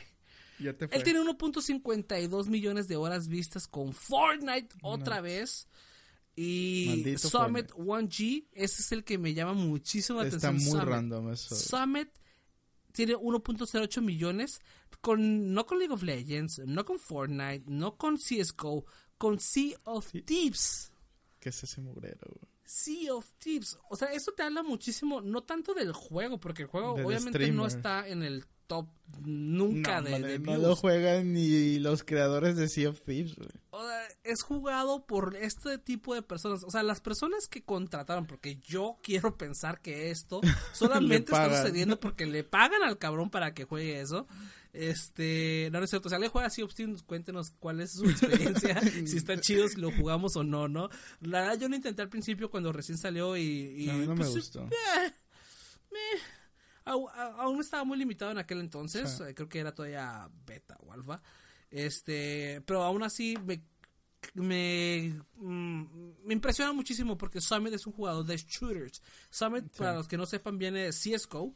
Ya te fue. Él tiene 1.52 millones de horas vistas con Fortnite otra vez. Y Summit 1G, ese es el que me llama muchísimo la atención.
Está muy random eso.
Summit tiene 1.08 millones con no con League of Legends, no con Fortnite, no con CS:GO, con Sea of Thieves.
¿Qué es ese mugrero,
Sea of Thieves. O sea, eso te habla muchísimo, no tanto del juego, porque el juego obviamente no está en el top nunca de, de
No lo juegan ni los creadores de Sea of Thieves,
O sea, es jugado por este tipo de personas. O sea, las personas que contrataron, porque yo quiero pensar que esto solamente está sucediendo porque le pagan al cabrón para que juegue eso. Este, no, no es cierto. O sea, le juega así cuéntenos cuál es su experiencia, si está chido, si lo jugamos o no, ¿no? La verdad, yo lo intenté al principio cuando recién salió y.
a mí no me pues, gustó. Eh,
aún estaba muy limitado en aquel entonces. Eh, creo que era todavía beta o alfa. Este, pero aún así me me, mm, me impresiona muchísimo porque Summit es un jugador de shooters. Summit, para los que no sepan, viene de CSGO,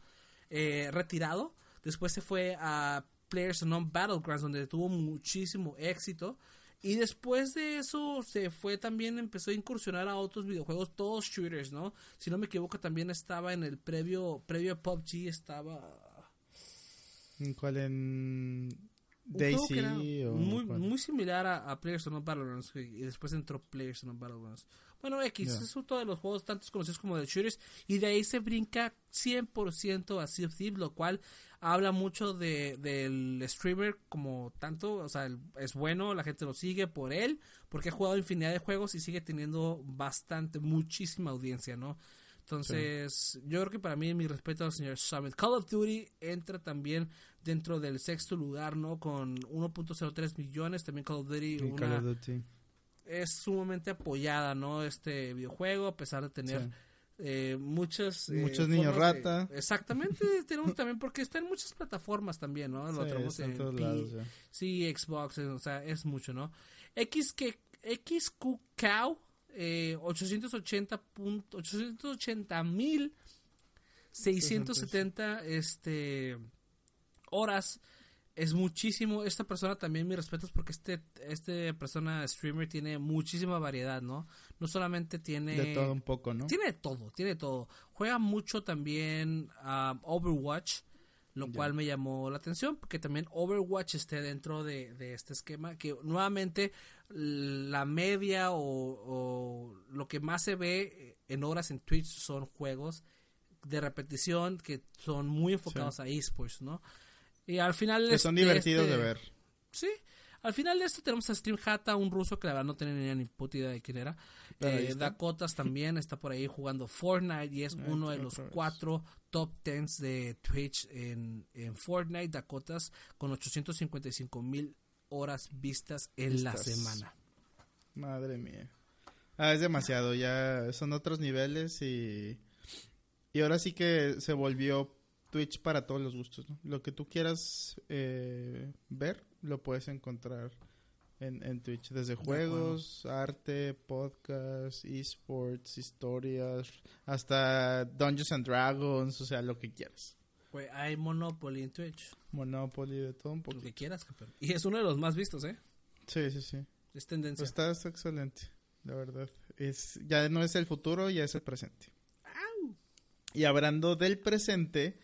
eh, retirado Después se fue a Players Non Battlegrounds, donde tuvo muchísimo éxito. Y después de eso se fue también, empezó a incursionar a otros videojuegos, todos shooters, ¿no? Si no me equivoco, también estaba en el previo, previo a PUBG, estaba...
¿En cuál? En Daisy
muy, muy similar a, a Players Battlegrounds y después entró Players Battlegrounds. Bueno, X, es uno de los juegos tantos conocidos como de shooters y de ahí se brinca 100% a Sea of Thieves, lo cual habla mucho de, del streamer como tanto, o sea, es bueno, la gente lo sigue por él, porque ha jugado infinidad de juegos y sigue teniendo bastante, muchísima audiencia, ¿no? Entonces, yo creo que para mí, mi respeto al señor Summit. Call of Duty entra también dentro del sexto lugar, ¿no? Con 1.03 millones. También Call of Duty, es sumamente apoyada, ¿no? Este videojuego, a pesar de tener eh, muchas
eh, muchos niños rata.
Exactamente tenemos también porque está en muchas plataformas también no lo tenemos en, todos lados, sí Xbox o sea es mucho no X que eh, 880 880 mil 670 este horas es muchísimo. Esta persona también mis respetos porque este, este persona streamer tiene muchísima variedad, ¿no? No solamente tiene...
De todo un poco, ¿no?
Tiene todo, tiene todo. Juega mucho también a Overwatch, lo cual me llamó la atención porque también Overwatch esté dentro de, este esquema que nuevamente la media o, o lo que más se ve en horas en Twitch son juegos de repetición que son muy enfocados a esports, ¿no? Y al final...
Que son divertidos de este ver.
Sí, al final de esto tenemos a Stream Hata, un ruso que la verdad no tenía ni puta idea de quién era. Eh, Dakotas también está por ahí jugando Fortnite y es uno de los cuatro top tens de Twitch en, en Fortnite. Dakotas con 855 mil horas vistas en la semana.
Madre mía. Ah, es demasiado, ya son otros niveles y, y ahora sí que se volvió Twitch para todos los gustos. Lo que tú quieras eh, ver, lo puedes encontrar en, en Twitch. Desde juegos, arte, podcast, esports, historias, hasta Dungeons and Dragons, o sea, lo que quieras.
hay Monopoly en Twitch.
Monopoly de todo un poco.
Lo que quieras, Y es uno de los más vistos, ¿eh?
Sí, sí, sí.
Es tendencia.
Está, excelente, la verdad. Es, ya no es el futuro, ya es el presente. Y hablando del presente,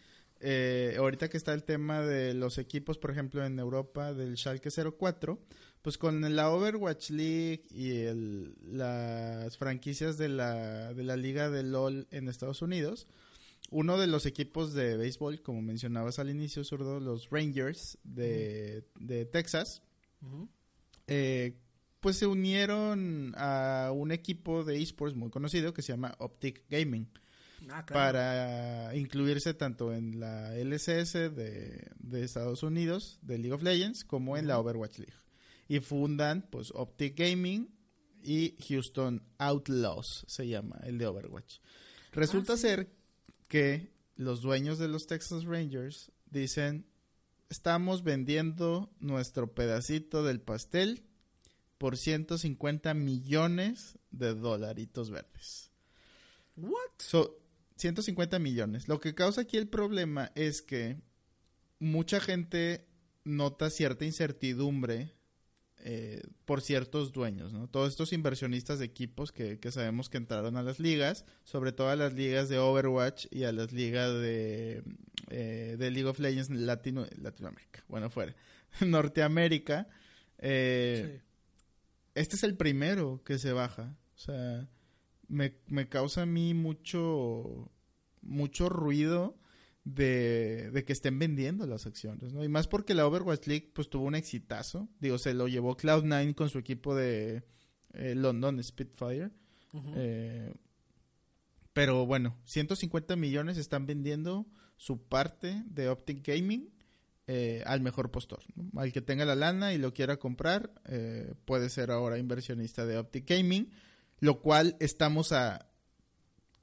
eh, ahorita que está el tema de los equipos, por ejemplo, en Europa del Schalke 04, pues con la Overwatch League y el, las franquicias de la, de la liga de LOL en Estados Unidos, uno de los equipos de béisbol, como mencionabas al inicio, Zurdo, los Rangers de, Texas, eh, pues se unieron a un equipo de esports muy conocido que se llama Optic Gaming. Ah, para incluirse tanto en la LCS de, Estados Unidos, de League of Legends, como en la Overwatch League. Y fundan, pues, Optic Gaming y Houston Outlaws, se llama, el de Overwatch. Resulta ah, ser que los dueños de los Texas Rangers dicen, estamos vendiendo nuestro pedacito del pastel por 150 millones de dolaritos verdes.
What?
150 millones. Lo que causa aquí el problema es que mucha gente nota cierta incertidumbre eh, por ciertos dueños, ¿no? Todos estos inversionistas de equipos que, sabemos que entraron a las ligas, sobre todo a las ligas de Overwatch y a las ligas de, eh, de League of Legends Latino, Latinoamérica, bueno, fuera, Norteamérica. Eh, este es el primero que se baja, o sea me, me causa a mí mucho, mucho ruido de, que estén vendiendo las acciones, ¿no? Y más porque la Overwatch League pues tuvo un exitazo. Digo, se lo llevó Cloud9 con su equipo de eh, London Spitfire. Eh, pero bueno, 150 millones están vendiendo su parte de Optic Gaming eh, al mejor postor. Al que tenga la lana y lo quiera comprar, puede ser ahora inversionista de Optic Gaming lo cual estamos a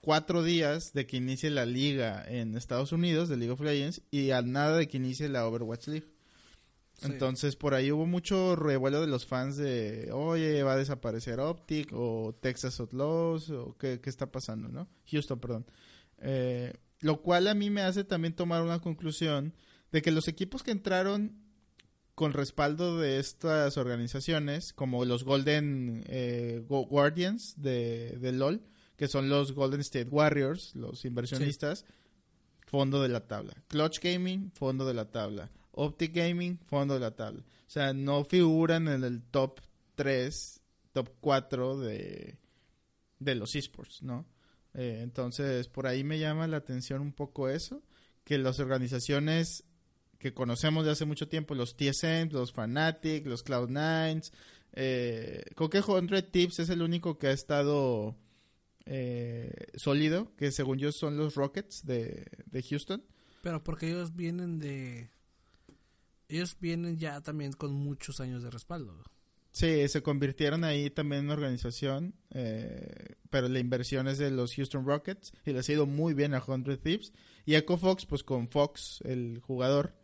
cuatro días de que inicie la liga en Estados Unidos, de League of Legends, y a nada de que inicie la Overwatch League. Entonces, por ahí hubo mucho revuelo de los fans de, oye, va a desaparecer Optic, o Texas Outlaws, o qué, qué está pasando, ¿no? Houston, perdón. Eh, lo cual a mí me hace también tomar una conclusión de que los equipos que entraron con respaldo de estas organizaciones, como los Golden eh, Guardians de, LOL, que son los Golden State Warriors, los inversionistas, fondo de la tabla. Clutch Gaming, fondo de la tabla. Optic Gaming, fondo de la tabla. O sea, no figuran en el top 3, top 4 de, de los esports, ¿no? Eh, entonces, por ahí me llama la atención un poco eso, que las organizaciones que conocemos de hace mucho tiempo, los TSM, los Fnatic, los Cloud9. Eh, Coque 100 Tips es el único que ha estado eh, sólido, que según yo son los Rockets de, Houston.
Pero porque ellos vienen de... Ellos vienen ya también con muchos años de respaldo.
Sí, se convirtieron ahí también en una organización, eh, pero la inversión es de los Houston Rockets y les ha ido muy bien a 100 Thieves. Y Echo Fox, pues con Fox, el jugador,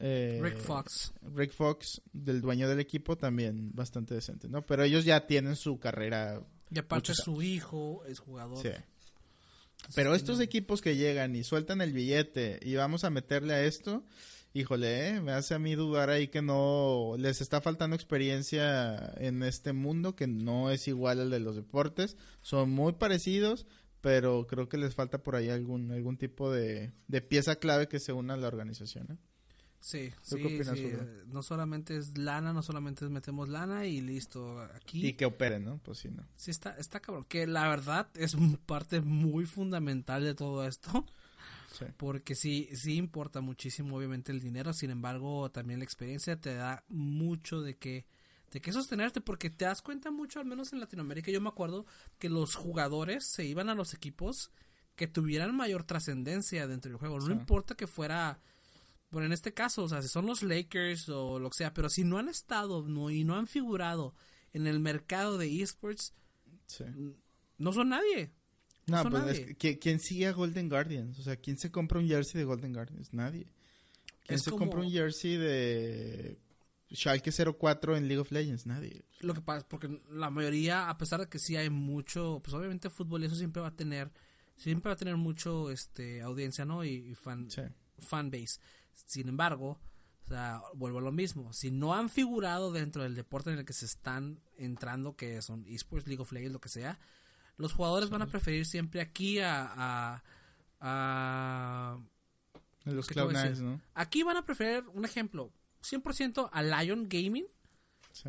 eh, Rick Fox.
Rick Fox, del dueño del equipo, también bastante decente, ¿no? Pero ellos ya tienen su carrera.
Y aparte su hijo es jugador. Sí.
Pero estos equipos que llegan y sueltan el billete y vamos a meterle a esto, híjole, ¿eh? me hace a mí dudar ahí que no les está faltando experiencia en este mundo que no es igual al de los deportes. Son muy parecidos, pero creo que les falta por ahí algún algún tipo de, de pieza clave que se una a la organización. ¿eh?
Sí, sí, sí. No solamente es lana, no solamente es metemos lana y listo. Aquí.
Y que operen, ¿no? Pues sí, ¿no?
Sí, está, está cabrón. Que la verdad es parte muy fundamental de todo esto. Porque sí, sí importa muchísimo, obviamente, el dinero. Sin embargo, también la experiencia te da mucho de que de qué sostenerte, porque te das cuenta mucho, al menos en Latinoamérica, yo me acuerdo que los jugadores se iban a los equipos que tuvieran mayor trascendencia dentro del juego. No importa que fuera, bueno, en este caso, o sea, si son los Lakers o lo que sea, pero si no han estado no, y no han figurado en el mercado de esports, no son nadie.
No, pues ¿quién sigue a Golden Guardians? O sea, ¿quién se compra un jersey de Golden Guardians? Nadie. ¿Quién se compra un jersey de Schalke 04 en League of Legends? Nadie.
Lo que pasa, porque la mayoría, a pesar de que sí hay mucho, pues obviamente fútbol, eso siempre va a tener, siempre va a tener mucho este audiencia, ¿no? Y, fan, fan base. Sin embargo, o sea, vuelvo a lo mismo. Si no han figurado dentro del deporte en el que se están entrando, que son esports, League of Legends, lo que sea, los jugadores van a preferir siempre aquí a... a,
los Cloud9, ¿no?
Aquí van a preferir, un ejemplo, 100% a Lion Gaming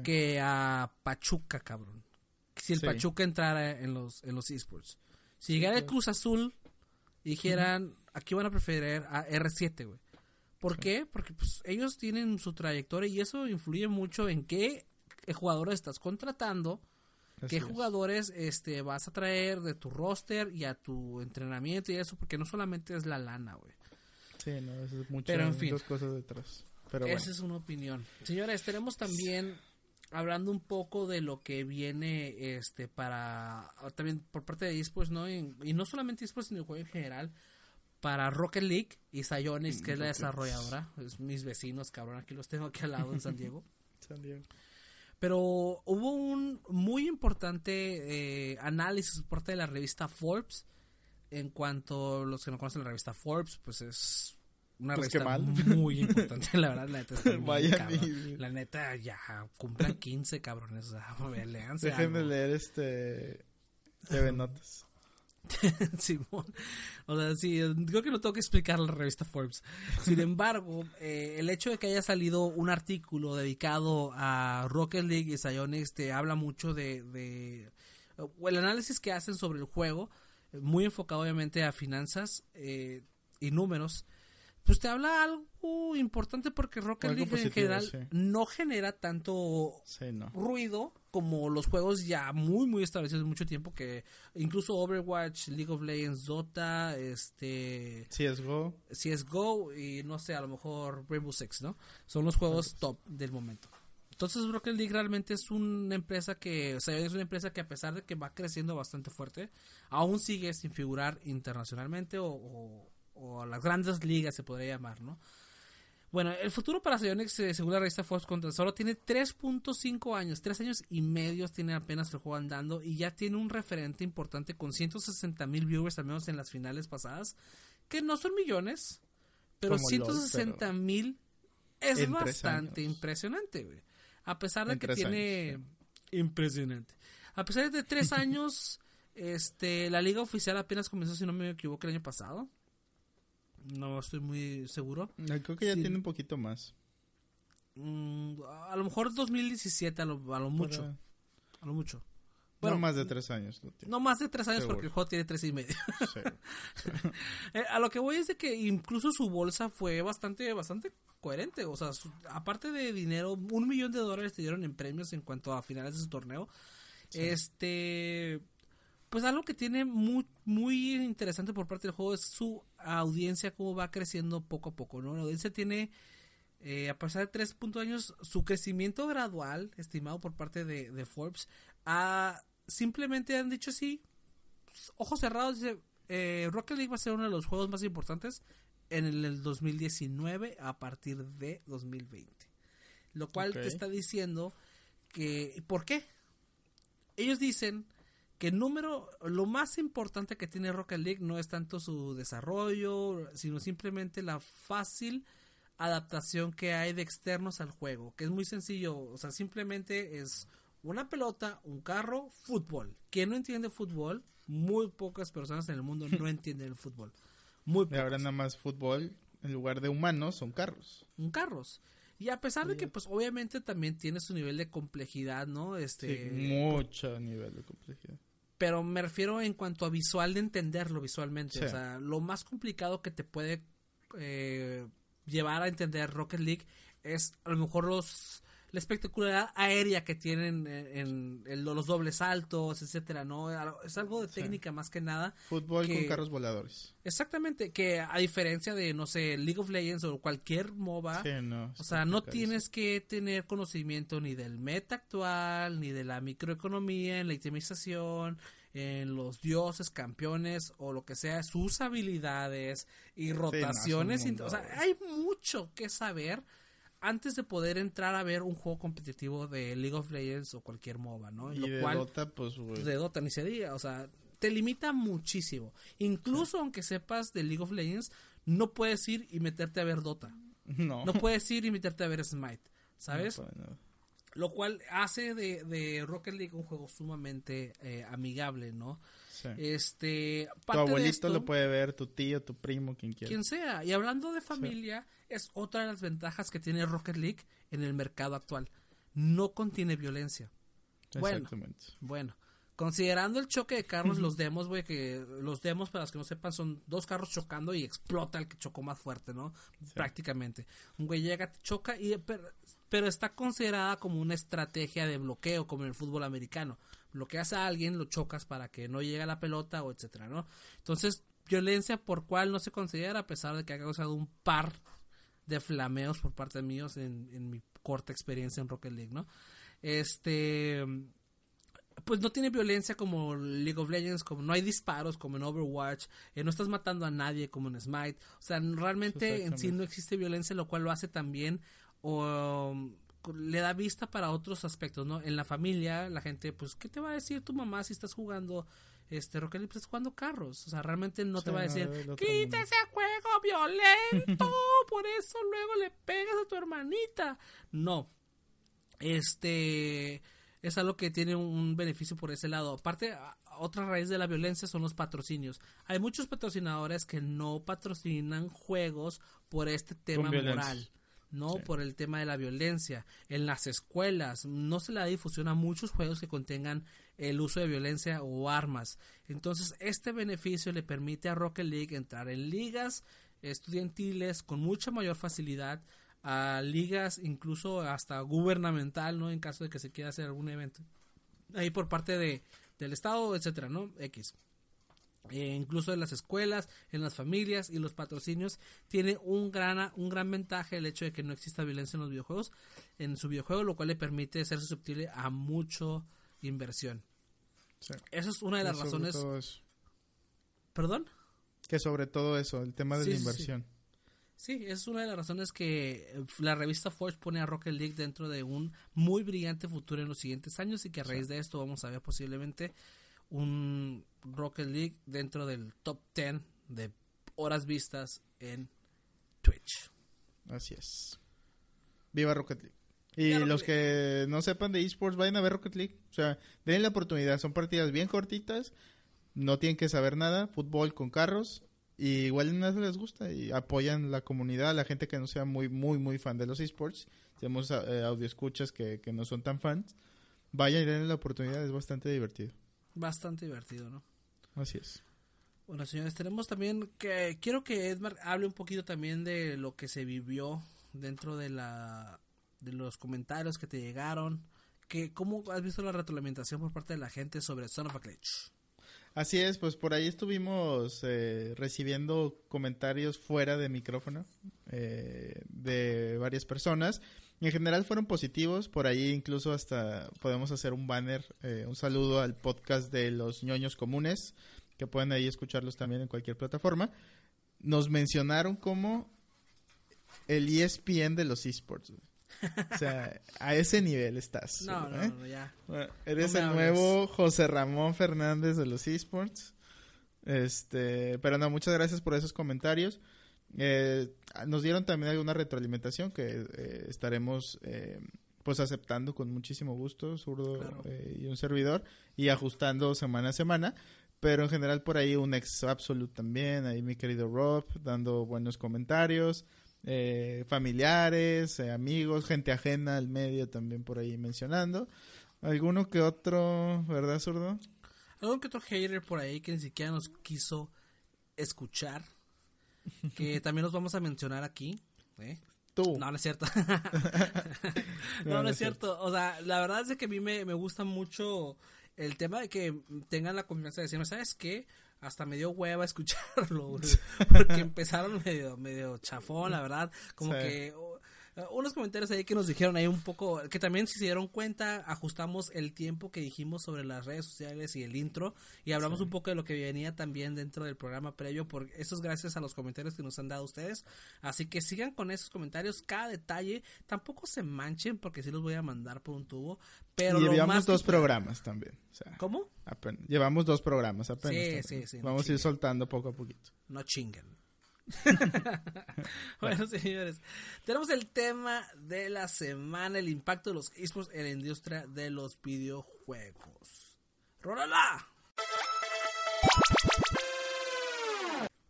que a Pachuca, cabrón. Si el Pachuca entrara en los, en los esports. Si llegara el Cruz Azul dijeran, aquí van a preferir a R7, güey. ¿Por qué? Porque pues, ellos tienen su trayectoria y eso influye mucho en qué jugadores estás contratando qué jugadores este vas a traer de tu roster y a tu entrenamiento y eso, porque no solamente es la lana, güey.
Sí, no, eso es mucho, Pero en fin, cosas detrás. Pero
Esa es una opinión. Señores, tenemos también hablando un poco de lo que viene este para también por parte de esports, ¿no? Y, no solamente esports, sino el juego en general para Rocket League y Psyonix, que es la desarrolladora, es mis vecinos, cabrón, aquí los tengo aquí al lado en San Diego.
San Diego.
Pero hubo un muy importante eh, análisis por parte de la revista Forbes. En cuanto a los que no conocen la revista Forbes, pues es una pues revista muy importante, la verdad, la neta está muy La neta, ya, cumplan 15 cabrones, o sea,
Déjenme leer este TV Notas.
Simón. O sea, sí, creo que no tengo que explicar la revista Forbes. Sin embargo, eh, el hecho de que haya salido un artículo dedicado a Rocket League y Psyonix te habla mucho de, de el análisis que hacen sobre el juego, muy enfocado obviamente a finanzas eh, y números pues te habla algo importante porque Rocket League en general no genera tanto ruido como los juegos ya muy muy establecidos de mucho tiempo que incluso Overwatch, League of Legends, Dota, este
CS:GO,
CS:GO y no sé, a lo mejor Rainbow Six, ¿no? Son los juegos top del momento. Entonces Rocket League realmente es una empresa que, o sea, es una empresa que a pesar de que va creciendo bastante fuerte, aún sigue sin figurar internacionalmente o o a las grandes ligas se podría llamar, ¿no? Bueno, el futuro para Psyonix, eh, según la revista Fox Contra solo tiene 3.5 años, 3 años y medio tiene apenas el juego andando y ya tiene un referente importante con 160 mil viewers al menos en las finales pasadas, que no son millones, pero 160 mil es bastante impresionante, güey. A pesar de que tiene... Impresionante. A pesar de 3 años, este, la liga oficial apenas comenzó, si no me equivoco, el año pasado. No estoy muy seguro.
Creo que ya tiene un poquito más.
Mm, a lo mejor 2017 a lo, a lo mucho. A lo mucho.
Bueno, no más de tres años.
No más de tres años porque el juego tiene tres y medio. Eh, a lo que voy es de que incluso su bolsa fue bastante, bastante coherente. O sea, aparte de dinero, un millón de dólares te dieron en premios en cuanto a finales de su torneo. Este, pues algo que tiene muy, muy interesante por parte del juego es su audiencia, cómo va creciendo poco a poco, ¿no? La audiencia tiene, eh, a pasar de tres puntos años, su crecimiento gradual, estimado por parte de, Forbes, a, simplemente han dicho así, ojos cerrados, dice, eh, Rocket League va a ser uno de los juegos más importantes en el, 2019 a partir de 2020. Lo cual te está diciendo que, ¿por qué? Ellos dicen que número, lo más importante que tiene Rocket League no es tanto su desarrollo, sino simplemente la fácil adaptación que hay de externos al juego, que es muy sencillo, o sea, simplemente es una pelota, un carro, fútbol. Quien no entiende fútbol, muy pocas personas en el mundo no entienden el fútbol. Muy
pocas. Y ahora nada más fútbol, en lugar de humanos, son carros.
Un carros. Y a pesar de que, pues, obviamente también tiene su nivel de complejidad, ¿no? Este.
mucho nivel de complejidad
pero me refiero en cuanto a visual de entenderlo visualmente. O sea, lo más complicado que te puede eh, llevar a entender Rocket League es a lo mejor los la espectacularidad aérea que tienen en, los dobles saltos, etcétera, ¿no? Es algo de técnica más que nada.
Fútbol con carros voladores.
Exactamente, que a diferencia de, no sé, League of Legends o cualquier MOBA, o sea, no tienes que tener conocimiento ni del meta actual, ni de la microeconomía, en la itemización, en los dioses, campeones o lo que sea, sus habilidades y rotaciones. o sea, hay mucho que saber antes de poder entrar a ver un juego competitivo de League of Legends o cualquier MOBA, ¿no?
Y lo de Dota, pues,
De Dota, ni se diga, o sea, te limita muchísimo. Incluso aunque sepas de League of Legends, no puedes ir y meterte a ver Dota. No. No puedes ir y meterte a ver Smite, ¿sabes? Lo cual hace de, Rocket League un juego sumamente eh, amigable, ¿no? Este,
tu abuelito lo puede ver, tu tío, tu primo, quien quiera.
Quien sea. Y hablando de familia, es otra de las ventajas que tiene Rocket League en el mercado actual. No contiene violencia. Bueno, bueno, considerando el choque de carros, los demos, güey, que los demos, para los que no sepan, son dos carros chocando y explota el que chocó más fuerte, ¿no? Prácticamente. Un güey llega, choca, y, pero, está considerada como una estrategia de bloqueo, como en el fútbol americano. Bloqueas a alguien, lo chocas para que no llegue a la pelota, o etcétera, ¿no? Entonces, violencia por cual no se considera, a pesar de que ha causado un par de flameos por parte míos en, en mi corta experiencia en Rocket League, ¿no? Este pues no tiene violencia como League of Legends, como no hay disparos como en Overwatch, eh, no estás matando a nadie como en Smite, o sea, realmente en sí no existe violencia, lo cual lo hace también o le da vista para otros aspectos, ¿no? En la familia, la gente, pues, ¿qué te va a decir tu mamá si estás jugando este Rocket League? Pues jugando carros, o sea, realmente no te va a decir, quita ese juego violento, por eso luego le pegas a tu hermanita. No, este es algo que tiene un beneficio por ese lado. Aparte, otra raíz de la violencia son los patrocinios. Hay muchos patrocinadores que no patrocinan juegos por este tema moral. No por el tema de la violencia. En las escuelas no se le da difusión a muchos juegos que contengan el uso de violencia o armas. Entonces, este beneficio le permite a Rocket League entrar en ligas estudiantiles con mucha mayor facilidad a ligas incluso hasta gubernamental, ¿no? En caso de que se quiera hacer algún evento. Ahí por parte de, del Estado, etcétera, ¿no? X. Eh, incluso en las escuelas, en las familias y los patrocinios, tiene un gran, un gran ventaja el hecho de que no exista violencia en los videojuegos, en su videojuego, lo cual le permite ser susceptible a mucho inversión. Eso es una de las razones. ¿Perdón?
Que sobre todo eso, el tema de la inversión.
Sí, es una de las razones que eh, la revista Forge pone a Rocket League dentro de un muy brillante futuro en los siguientes años y que a raíz de esto vamos a ver posiblemente un Rocket League dentro del top 10 de horas vistas en Twitch.
Así es. Viva Rocket League. Y los que no sepan de esports, vayan a ver Rocket League. O sea, den la oportunidad. Son partidas bien cortitas. No tienen que saber nada. Fútbol con carros. Y igual no les gusta y apoyan la comunidad, la gente que no sea muy, muy, muy fan de los esports. Tenemos eh, audio escuchas que, no son tan fans. Vayan y den la oportunidad, es bastante divertido.
Bastante divertido, ¿no?
Así es.
Bueno, señores, tenemos también que quiero que Edmar hable un poquito también de lo que se vivió dentro de la de los comentarios que te llegaron, que cómo has visto la retroalimentación por parte de la gente sobre Son of a Glitch.
Así es, pues por ahí estuvimos eh, recibiendo comentarios fuera de micrófono eh, de varias personas. En general fueron positivos, por ahí incluso hasta podemos hacer un banner, eh, un saludo al podcast de los ñoños comunes, que pueden ahí escucharlos también en cualquier plataforma. Nos mencionaron como el ESPN de los esports. O sea, a ese nivel estás.
No, no, ¿eh? no, ya.
eres el nuevo José Ramón Fernández de los esports. Este, pero no, muchas gracias por esos comentarios. Eh, nos dieron también alguna retroalimentación que eh, estaremos pues aceptando con muchísimo gusto, zurdo y un servidor, y ajustando semana a semana. Pero en general por ahí un ex absolute también, ahí mi querido Rob, dando buenos comentarios eh, familiares, eh, amigos, gente ajena al medio también por ahí mencionando. Alguno que otro, ¿verdad, zurdo?
algún que otro hater por ahí que ni siquiera nos quiso escuchar, que también los vamos a mencionar aquí. ¿eh?
Tú.
No, no es cierto. no, no, es cierto. O sea, la verdad es que a mí me, me gusta mucho el tema de que tengan la confianza de decirme, ¿sabes qué? Hasta me dio hueva escucharlo, porque empezaron medio, medio chafón, la verdad, como que Uh, unos comentarios ahí que nos dijeron ahí un poco, que también si se dieron cuenta, ajustamos el tiempo que dijimos sobre las redes sociales y el intro y hablamos un poco de lo que venía también dentro del programa previo, por eso es gracias a los comentarios que nos han dado ustedes, así que sigan con esos comentarios, cada detalle, tampoco se manchen porque sí los voy a mandar por un tubo, pero
y llevamos dos programas también.
¿Cómo?
llevamos dos programas apenas.
Sí, sí, sí.
Vamos a ir soltando poco a poquito.
No chinguen. bueno, señores, tenemos el tema de la semana, el impacto de los esports en la industria de los videojuegos. ¡Rólala!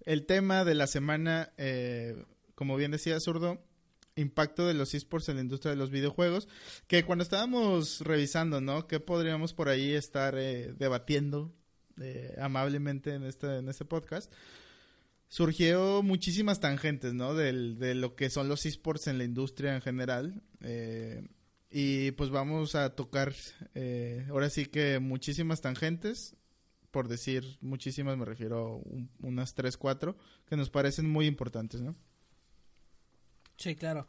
El tema de la semana, eh, como bien decía Zurdo, impacto de los esports en la industria de los videojuegos, que cuando estábamos revisando, ¿no? ¿Qué podríamos por ahí estar eh, debatiendo eh, amablemente en este, en este podcast? Surgió muchísimas tangentes, ¿no? Del, de lo que son los esports en la industria en general. Eh, y pues vamos a tocar, eh, ahora sí que muchísimas tangentes, por decir muchísimas me refiero a unas 3, 4, que nos parecen muy importantes, ¿no?
Sí, claro.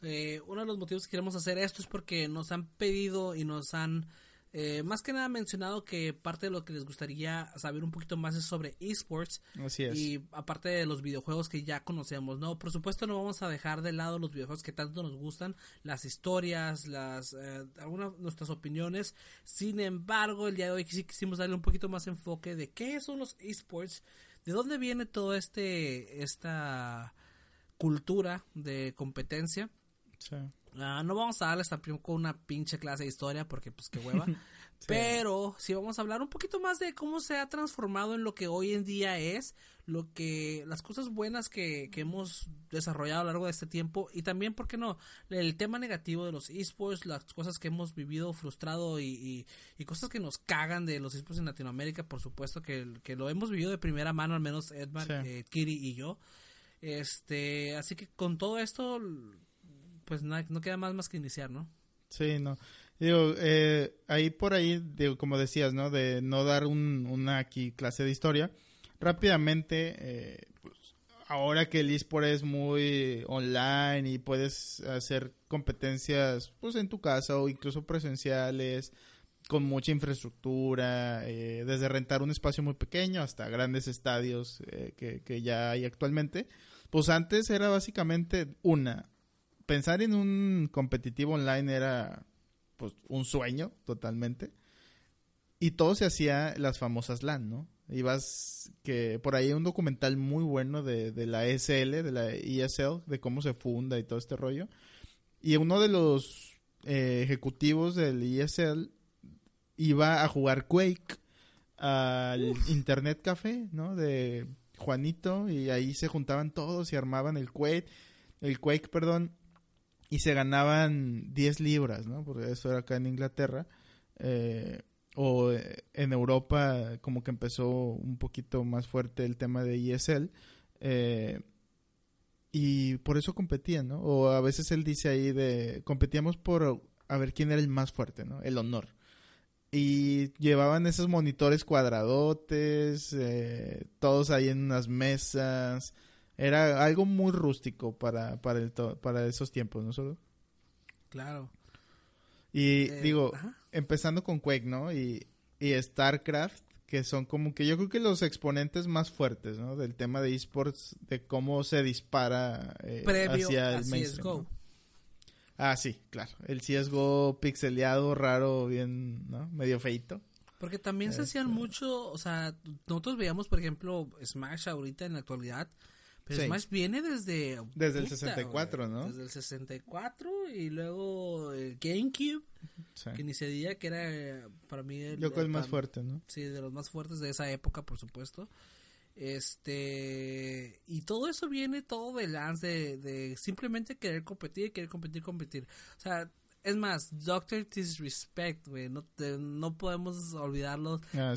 Eh, uno de los motivos que queremos hacer esto es porque nos han pedido y nos han eh, más que nada mencionado que parte de lo que les gustaría saber un poquito más es sobre esports.
Así es.
Y aparte de los videojuegos que ya conocemos, ¿no? Por supuesto no vamos a dejar de lado los videojuegos que tanto nos gustan, las historias, las eh, algunas nuestras opiniones. Sin embargo, el día de hoy sí quisimos darle un poquito más enfoque de qué son los esports, de dónde viene todo este esta cultura de competencia. Sí. Ah, no vamos a darles tampoco una pinche clase de historia porque pues qué hueva. Pero sí vamos a hablar un poquito más de cómo se ha transformado en lo que hoy en día es, lo que las cosas buenas que, que hemos desarrollado a lo largo de este tiempo y también, ¿por qué no? El tema negativo de los esports, las cosas que hemos vivido frustrado y, y, cosas que nos cagan de los esports en Latinoamérica, por supuesto que, que lo hemos vivido de primera mano, al menos Edmar, eh, Kiri y yo. Este, así que con todo esto pues no, queda más más que iniciar, ¿no?
Sí, no. Digo, eh, ahí por ahí, digo, como decías, ¿no? De no dar un, una aquí clase de historia. Rápidamente, eh, pues, ahora que el eSport es muy online y puedes hacer competencias, pues, en tu casa o incluso presenciales, con mucha infraestructura, eh, desde rentar un espacio muy pequeño hasta grandes estadios que, que ya hay actualmente. Pues antes era básicamente una, pensar en un competitivo online era pues un sueño totalmente. Y todo se hacía las famosas LAN, ¿no? Ibas que por ahí hay un documental muy bueno de, de la ESL, de la ESL, de cómo se funda y todo este rollo. Y uno de los eh, ejecutivos del ESL iba a jugar Quake al Internet Café, ¿no? De Juanito y ahí se juntaban todos y armaban el Quake, el Quake, perdón, y se ganaban 10 libras, ¿no? Porque eso era acá en Inglaterra. Eh, o eh, en Europa como que empezó un poquito más fuerte el tema de ESL. Eh, y por eso competían, ¿no? O a veces él dice ahí de competíamos por a ver quién era el más fuerte, ¿no? El honor. Y llevaban esos monitores cuadradotes, todos ahí en unas mesas, era algo muy rústico para, para, el para esos tiempos, ¿no solo?
Claro.
Y eh, digo, empezando con Quake, ¿no? Y, y StarCraft, que son como que yo creo que los exponentes más fuertes, ¿no? Del tema de esports, de cómo se dispara eh, hacia el mainstream. Ah, sí, claro. El CSGO pixeleado, raro, bien, ¿no? Medio feito.
Porque también se hacían este. mucho, o sea, nosotros veíamos, por ejemplo, Smash ahorita en la actualidad, pero Smash viene desde...
Desde el 64, ¿no?
Desde el 64 y luego el GameCube, que ni se diría que era para mí...
El, Yo creo el más fuerte, ¿no?
Sí, de los más fuertes de esa época, por supuesto. Este... Y todo eso viene todo de lance, de, simplemente querer competir, querer competir, competir. O sea, es más, Doctor Disrespect, güey, no, no podemos olvidarlo. Ah,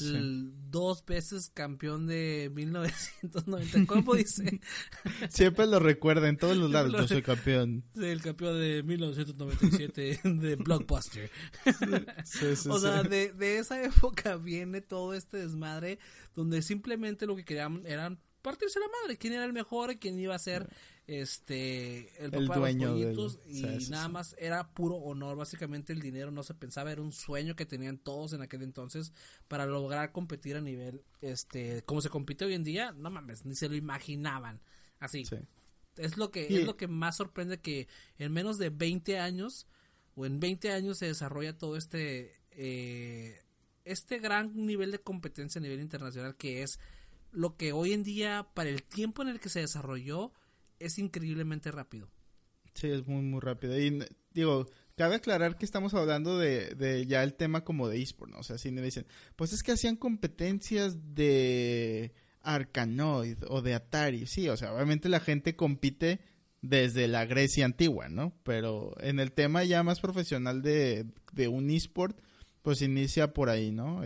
dos veces campeón de 1990. ¿Cómo dice?
Siempre lo recuerda en todos los lados. Yo soy campeón.
Sí, el campeón de 1997 de Blockbuster. o sea, de, de esa época viene todo este desmadre donde simplemente lo que querían eran partirse la madre. ¿Quién era el mejor? ¿Quién iba a ser este el, dueño de los y nada más era puro honor básicamente el dinero no se pensaba era un sueño que tenían todos en aquel entonces para lograr competir a nivel este como se compite hoy en día no mames ni se lo imaginaban así. Es lo que es lo que más sorprende que en menos de 20 años o en 20 años se desarrolla todo este eh, este gran nivel de competencia a nivel internacional que es lo que hoy en día para el tiempo en el que se desarrolló es increíblemente rápido.
Sí, es muy, muy rápido. Y digo, cabe aclarar que estamos hablando de, de ya el tema como de eSport, ¿no? O sea, si me dicen, pues es que hacían competencias de Arkanoid o de Atari. Sí, o sea, obviamente la gente compite desde la Grecia antigua, ¿no? Pero en el tema ya más profesional de, de un eSport, pues inicia por ahí, ¿no?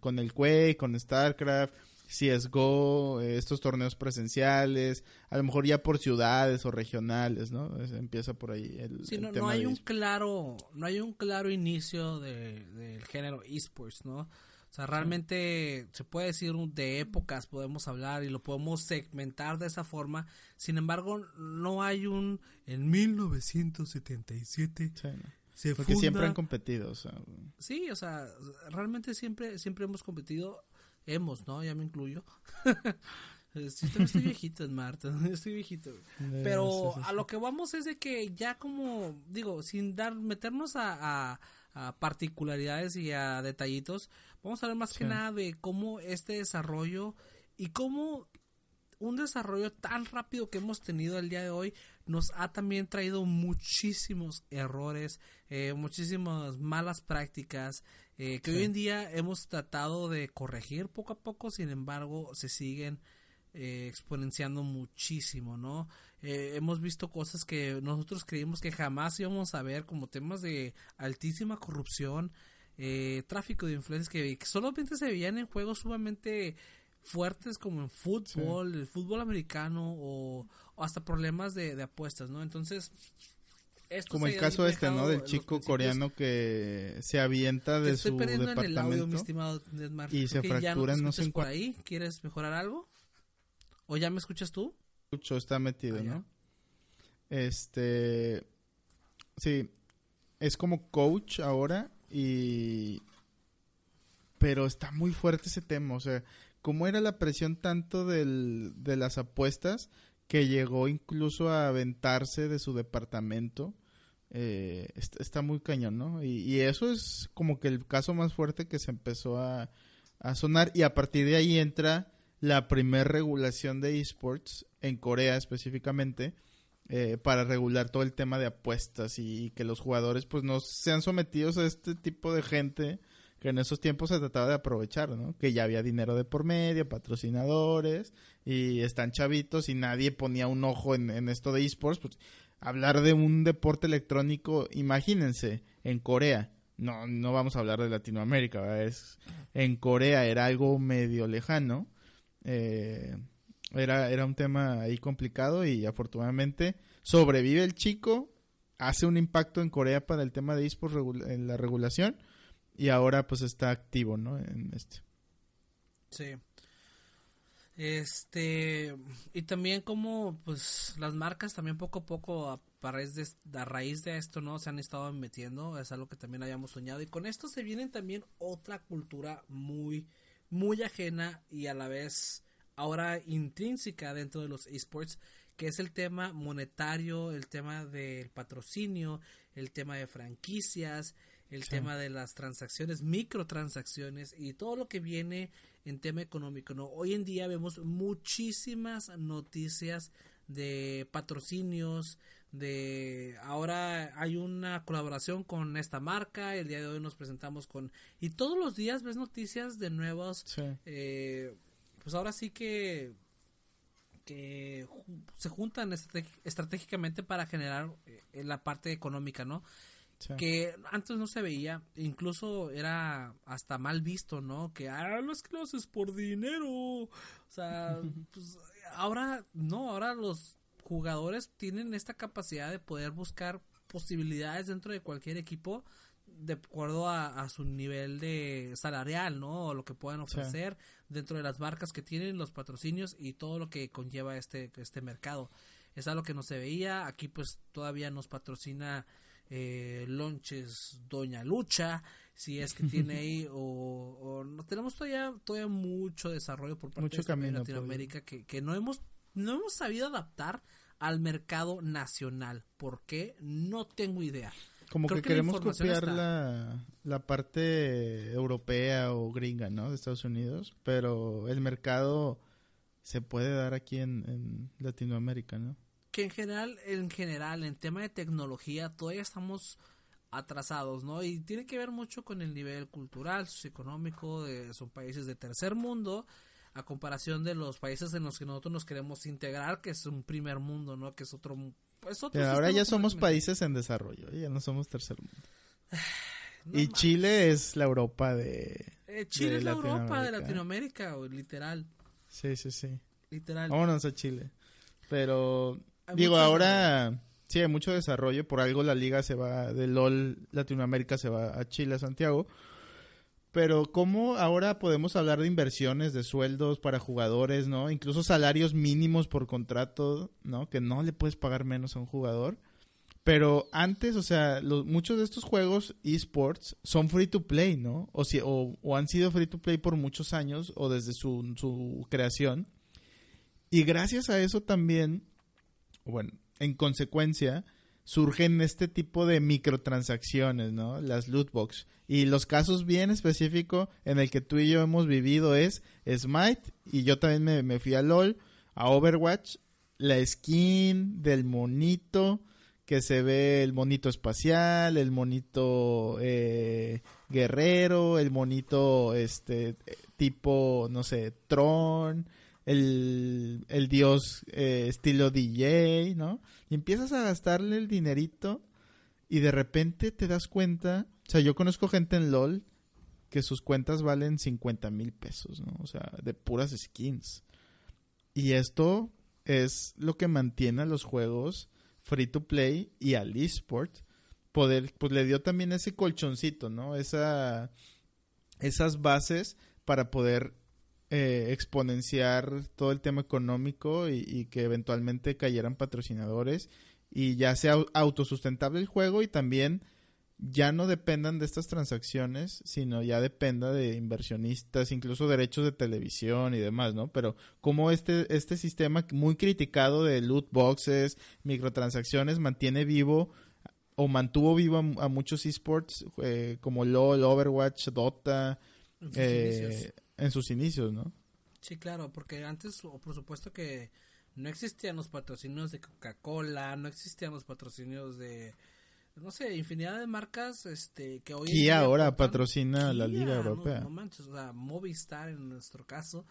con el Quake, con StarCraft, CSGO, eh, estos torneos presenciales, a lo mejor ya por ciudades o regionales, ¿no? empieza por ahí el,
sí, no, no hay un claro, no hay un claro inicio del género esports, ¿no? O sea, realmente se puede decir de épocas podemos hablar y lo podemos segmentar de esa forma. Sin embargo, no hay un en 1977 sí,
se Porque siempre han competido, o sea.
Sí, o sea, realmente siempre siempre hemos competido hemos, ¿no? Ya me incluyo. sí, estoy viejito, Marta, estoy viejito. Pero a lo que vamos es de que ya como, digo, sin dar, meternos a, particularidades y a detallitos, vamos a ver más que nada de cómo este desarrollo y cómo un desarrollo tan rápido que hemos tenido el día de hoy nos ha también traído muchísimos errores, eh, muchísimas malas prácticas, eh, que hoy en día hemos tratado de corregir poco a poco, sin embargo, se siguen eh, exponenciando muchísimo, ¿no? Eh, hemos visto cosas que nosotros creímos que jamás íbamos a ver, como temas de altísima corrupción, tráfico de influencias que, solamente se veían en juegos sumamente fuertes como en fútbol, el fútbol americano o, hasta problemas de, de apuestas, ¿no? Entonces,
como el caso este, ¿no? Del chico coreano que se avienta de su departamento y se fractura, no, sé
por ahí. ¿Quieres mejorar algo? ¿O ya me escuchas tú?
Escucho, está metido, ah, ¿no? Este, sí, es como coach ahora y, pero está muy fuerte ese tema, o sea, como era la presión tanto del, de las apuestas que llegó incluso a aventarse de su departamento. Eh, está, muy cañón, ¿no? Y, eso es como que el caso más fuerte que se empezó a, sonar y a partir de ahí entra la primer regulación de esports en Corea específicamente eh, para regular todo el tema de apuestas y, que los jugadores pues no sean sometidos a este tipo de gente que en esos tiempos se trataba de aprovechar, ¿no? Que ya había dinero de por medio, patrocinadores, y están chavitos y nadie ponía un ojo en, esto de esports. Pues, hablar de un deporte electrónico, imagínense, en Corea, no, no vamos a hablar de Latinoamérica, es en Corea era algo medio lejano, eh, era, era un tema ahí complicado y afortunadamente sobrevive el chico, hace un impacto en Corea para el tema de esports en la regulación y ahora pues está activo, ¿no? En este.
Sí. Este, y también como pues las marcas también poco a poco a, raíz de, a raíz de esto, ¿no? Se han estado metiendo, es algo que también hayamos soñado y con esto se viene también otra cultura muy, muy ajena y a la vez ahora intrínseca dentro de los esports, que es el tema monetario, el tema del patrocinio, el tema de franquicias, el tema de las transacciones, microtransacciones y todo lo que viene en tema económico, ¿no? Hoy en día vemos muchísimas noticias de patrocinios, de ahora hay una colaboración con esta marca, el día de hoy nos presentamos con y todos los días ves noticias de nuevos, eh, pues ahora sí que que se juntan estratégicamente para generar eh, la parte económica, ¿no? Que antes no se veía, incluso era hasta mal visto, ¿no? Que, ah, los clases por dinero. O sea, pues ahora no, ahora los jugadores tienen esta capacidad de poder buscar posibilidades dentro de cualquier equipo de acuerdo a, su nivel de salarial, ¿no? O lo que puedan ofrecer dentro de las marcas que tienen, los patrocinios y todo lo que conlleva este, este mercado. Es algo que no se veía. Aquí pues todavía nos patrocina eh, Lonches Doña Lucha, si es que tiene ahí, o, no tenemos todavía, todavía mucho desarrollo por parte de Latinoamérica que, que no hemos, no hemos sabido adaptar al mercado nacional. ¿Por qué? No tengo idea.
Como que, queremos copiar la, la, parte europea o gringa, ¿no? De Estados Unidos, pero el mercado se puede dar aquí en, en Latinoamérica, ¿no?
Que en general, en general, en tema de tecnología, todavía estamos atrasados, ¿no? Y tiene que ver mucho con el nivel cultural, socioeconómico, de, son países de tercer mundo, a comparación de los países en los que nosotros nos queremos integrar, que es un primer mundo, ¿no? Que es otro... Pues
ahora ya somos países en desarrollo, ya no somos tercer mundo. y Chile es la Europa de...
Eh, Chile es la Europa de Latinoamérica, literal.
Sí, sí, sí.
Literal.
Vámonos a Chile. Pero, digo, ahora... Sí, hay mucho desarrollo. Por algo la liga se va de LOL Latinoamérica, se va a Chile, a Santiago. Pero ¿cómo ahora podemos hablar de inversiones, de sueldos para jugadores, ¿no? Incluso salarios mínimos por contrato, ¿no? Que no le puedes pagar menos a un jugador. Pero antes, o sea, muchos de estos juegos esports son free to play, ¿no? O, si, o, han sido free to play por muchos años o desde su, su creación. Y gracias a eso también, bueno, en consecuencia, surgen este tipo de microtransacciones, ¿no? Las loot box. Y los casos bien específicos en el que tú y yo hemos vivido es Smite y yo también me, fui a LOL, a Overwatch, la skin del monito que se ve el monito espacial, el monito eh, guerrero, el monito este tipo, no sé, Tron, el, el dios eh, estilo DJ, ¿no? Y empiezas a gastarle el dinerito y de repente te das cuenta, o sea, yo conozco gente en LOL que sus cuentas valen 50 mil pesos, ¿no? O sea, de puras skins. Y esto es lo que mantiene a los juegos free to play y al eSport poder, pues le dio también ese colchoncito, ¿no? Esa, esas bases para poder eh, exponenciar todo el tema económico y, que eventualmente cayeran patrocinadores y ya sea autosustentable el juego y también ya no dependan de estas transacciones, sino ya dependa de inversionistas, incluso derechos de televisión y demás, ¿no? Pero como este, este sistema muy criticado de loot boxes, microtransacciones, mantiene vivo o mantuvo vivo a, muchos esports eh, como LOL, Overwatch, Dota, eh, en sus inicios, ¿no?
Sí, claro, porque antes, por supuesto que no existían los patrocinios de Coca-Cola, no existían los patrocinios de, no sé, infinidad de marcas este, que hoy...
Y ahora patrocina la Liga Europea.
No, manches, o sea, Movistar en nuestro caso.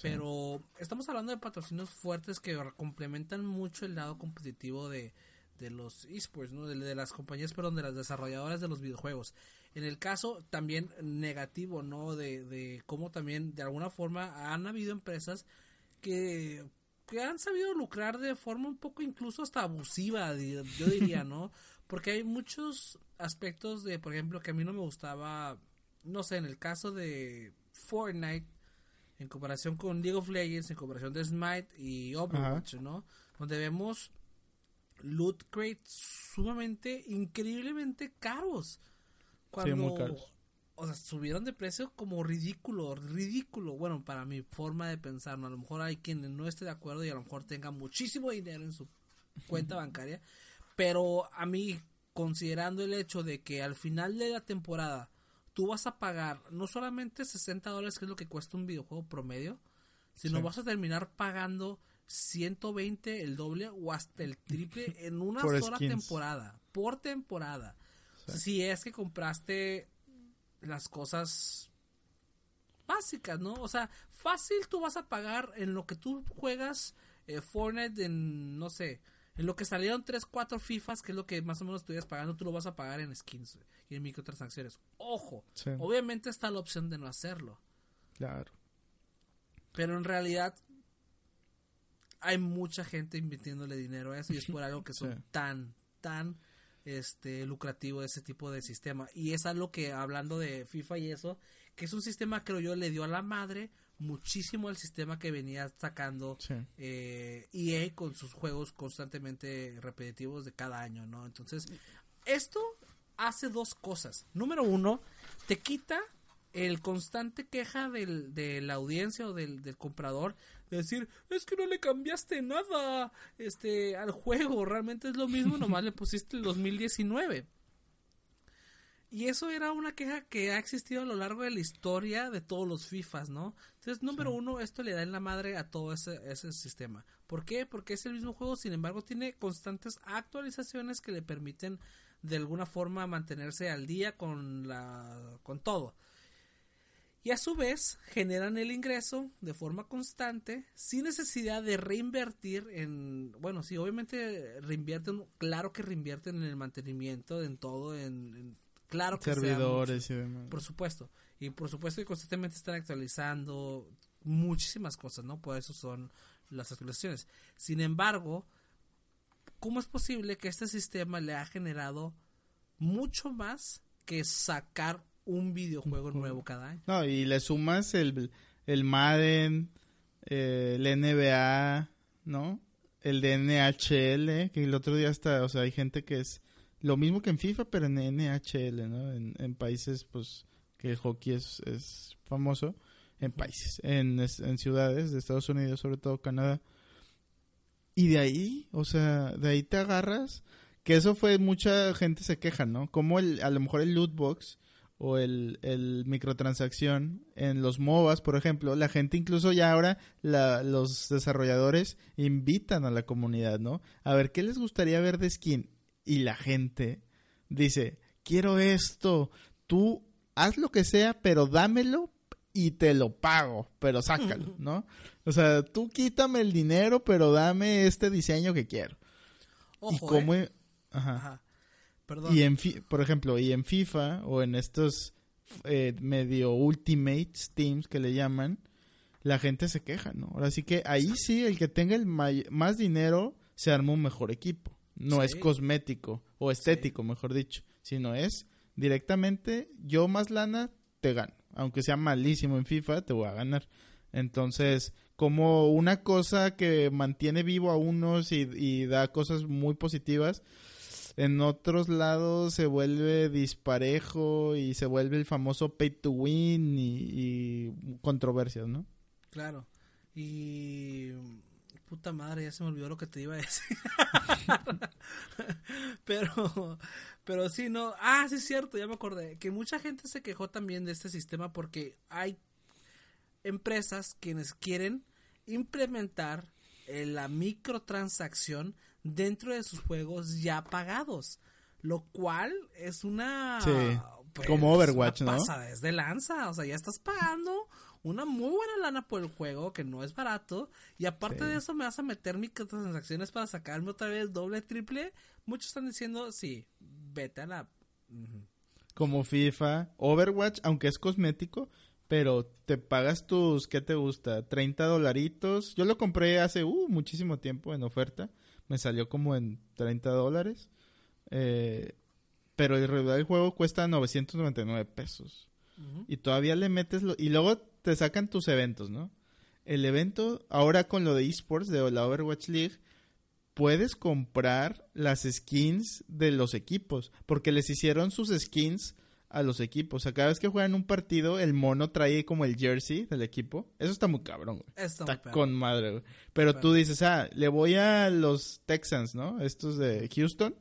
Pero estamos hablando de patrocinios fuertes que complementan mucho el lado competitivo de, de los esports, ¿no? De, de, las compañías, perdón, de las desarrolladoras de los videojuegos. En el caso también negativo, ¿no? De, de cómo también de alguna forma han habido empresas que, que han sabido lucrar de forma un poco incluso hasta abusiva, yo diría, ¿no? Porque hay muchos aspectos de, por ejemplo, que a mí no me gustaba, no sé, en el caso de Fortnite, en comparación con League of Legends, en comparación de Smite y Overwatch, ¿no? Donde vemos loot crates sumamente, increíblemente caros. Cuando, O sea, subieron de precio como ridículo, ridículo. Bueno, para mi forma de pensar, ¿no? A lo mejor hay quien no esté de acuerdo y a lo mejor tenga muchísimo dinero en su cuenta bancaria. Pero a mí, considerando el hecho de que al final de la temporada tú vas a pagar no solamente 60 dólares, que es lo que cuesta un videojuego promedio, sino vas a terminar pagando 120, el doble o hasta el triple en una sola temporada. Por temporada. Si es que compraste las cosas básicas, ¿no? O sea, fácil tú vas a pagar en lo que tú juegas eh, Fortnite en, no sé, En lo que salieron 3, 4 FIFAs, que es lo que más o menos estuvieras pagando, tú lo vas a pagar en skins y en microtransacciones. Ojo, obviamente está la opción de no hacerlo. Claro. Pero en realidad hay mucha gente invirtiéndole dinero a eso y es por algo que son tan, tan este lucrativo ese tipo de sistema. Y es algo que, hablando de FIFA y eso, que es un sistema, creo yo, le dio a la madre muchísimo el sistema que venía sacando eh, EA con sus juegos constantemente repetitivos de cada año, ¿no? Entonces, esto hace dos cosas. Número uno, te quita el constante queja del, de la audiencia o del, del, comprador de decir, es que no le cambiaste nada este, al juego, realmente es lo mismo, nomás le pusiste el 2019. Y eso era una queja que ha existido a lo largo de la historia de todos los FIFAs, ¿no? Entonces, número uno, esto le da en la madre a todo ese, ese sistema. ¿Por qué? Porque es el mismo juego, sin embargo, tiene constantes actualizaciones que le permiten de alguna forma mantenerse al día con, la, con todo y a su vez generan el ingreso de forma constante sin necesidad de reinvertir en, bueno, sí, obviamente reinvierten, claro que reinvierten en el mantenimiento, en todo, en, claro que servidores y demás. Por supuesto, y por supuesto que constantemente están actualizando muchísimas cosas, ¿no? Por eso son las actualizaciones. Sin embargo, ¿cómo es posible que este sistema le ha generado mucho más que sacar un videojuego nuevo cada año.
No, y le sumas el, el Madden, eh, el NBA, ¿no? El de NHL, que el otro día está, o sea, hay gente que es lo mismo que en FIFA, pero en NHL, ¿no? En, países, pues, que el hockey es, es famoso, en países, en, en ciudades de Estados Unidos, sobre todo Canadá. Y de ahí, o sea, de ahí te agarras, que eso fue, mucha gente se queja, ¿no? Como el, a lo mejor el loot box o el, el, microtransacción en los MOBAs, por ejemplo, la gente incluso ya ahora, la, los desarrolladores invitan a la comunidad, ¿no? A ver, ¿qué les gustaría ver de skin? Y la gente dice, quiero esto, tú haz lo que sea, pero dámelo y te lo pago, pero sácalo, ¿no? O sea, tú quítame el dinero, pero dame este diseño que quiero. y cómo... ¿eh? Ajá. Y en, por ejemplo, y en FIFA o en estos eh, medio Ultimate Teams que le llaman, la gente se queja, ¿no? Ahora sí que ahí sí, el que tenga el más dinero se arma un mejor equipo. No es cosmético o estético, mejor dicho, sino es directamente yo más lana te gano. Aunque sea malísimo en FIFA, te voy a ganar. Entonces, como una cosa que mantiene vivo a unos y, y da cosas muy positivas, en otros lados se vuelve disparejo y se vuelve el famoso pay to win y, controversias, ¿no?
Claro. Y puta madre, ya se me olvidó lo que te iba a decir. pero, pero sí, no. Ah, sí es cierto, ya me acordé. Que mucha gente se quejó también de este sistema porque hay empresas quienes quieren implementar la microtransacción dentro de sus juegos ya pagados. Lo cual es una.
Pues, como Overwatch, ¿no?
Es de lanza. O sea, ya estás pagando una muy buena lana por el juego, que no es barato. Y aparte de eso, me vas a meter microtransacciones para sacarme otra vez doble, triple. Muchos están diciendo, sí, vete a la.
Como FIFA, Overwatch, aunque es cosmético, pero te pagas tus, ¿qué te gusta? 30 dolaritos. Yo lo compré hace uh, muchísimo tiempo en oferta me salió como en 30 dólares. Eh, pero el realidad del juego cuesta 999 pesos. Y todavía le metes... Lo, y luego te sacan tus eventos, ¿no? El evento, ahora con lo de esports, de la Overwatch League, puedes comprar las skins de los equipos. Porque les hicieron sus skins a los equipos. O sea, cada vez que juegan un partido, el mono trae como el jersey del equipo. Eso está muy cabrón, güey. Está, con madre, güey. Pero tú dices, ah, le voy a los Texans, ¿no? Estos de Houston.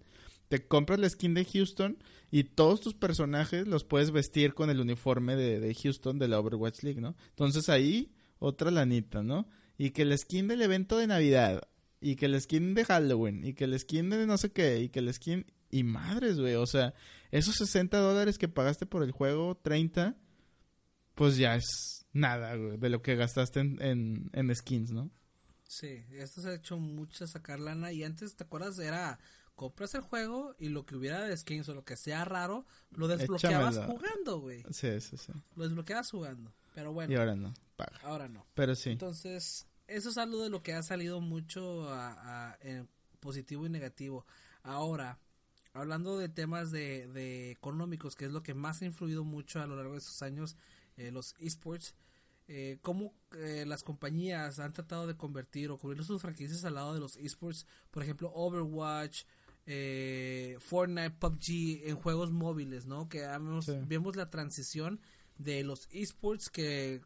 Te compras la skin de Houston y todos tus personajes los puedes vestir con el uniforme de, de Houston de la Overwatch League, ¿no? Entonces ahí, otra lanita, ¿no? Y que la skin del evento de Navidad, y que la skin de Halloween, y que la skin de no sé qué, y que la skin... Y madres, güey, o sea, esos 60 dólares que pagaste por el juego, 30, pues ya es nada, güey, de lo que gastaste en, en, skins, ¿no?
Sí, esto se ha hecho mucho sacar lana y antes, ¿te acuerdas? Era compras el juego y lo que hubiera de skins o lo que sea raro, lo desbloqueabas
Échamela.
jugando, güey.
Sí, sí, sí.
Lo desbloqueabas jugando. Pero bueno,
Y ahora no, paga.
ahora no.
Pero sí.
Entonces, eso es algo de lo que ha salido mucho a- a- en positivo y negativo. Ahora, hablando de temas de, de económicos, que es lo que más ha influido mucho a lo largo de estos años, eh, los esports, eh, cómo eh, las compañías han tratado de convertir o cubrir sus franquicias al lado de los esports, por ejemplo, Overwatch, Fortnite, PUBG en juegos móviles, ¿no? Que vemos,
Sí.
vemos la transición de los esports que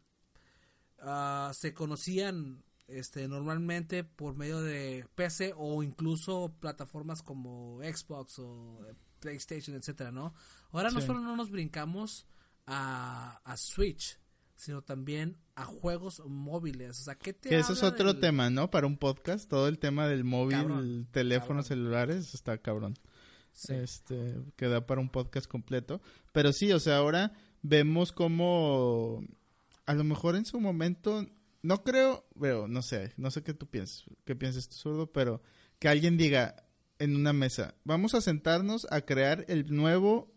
ah, se conocían este normalmente por medio de PC o incluso plataformas como Xbox o eh, PlayStation, etcétera, ¿no? Ahora no solo no nos brincamos a, a Switch, sino también a juegos móviles. O sea, ¿qué te
Que eso es otro
del-
tema, ¿no? Para un podcast, todo el tema del móvil,
Cabrón,
teléfonos
cabrón.
celulares, está cabrón.
Sí.
Este, que da para un podcast completo. Pero sí, o sea, ahora vemos como a lo mejor en su momento, no creo, pero no sé, no sé qué tú piensas, qué piensas tú, zurdo, pero que alguien diga en una mesa, vamos a sentarnos a crear el nuevo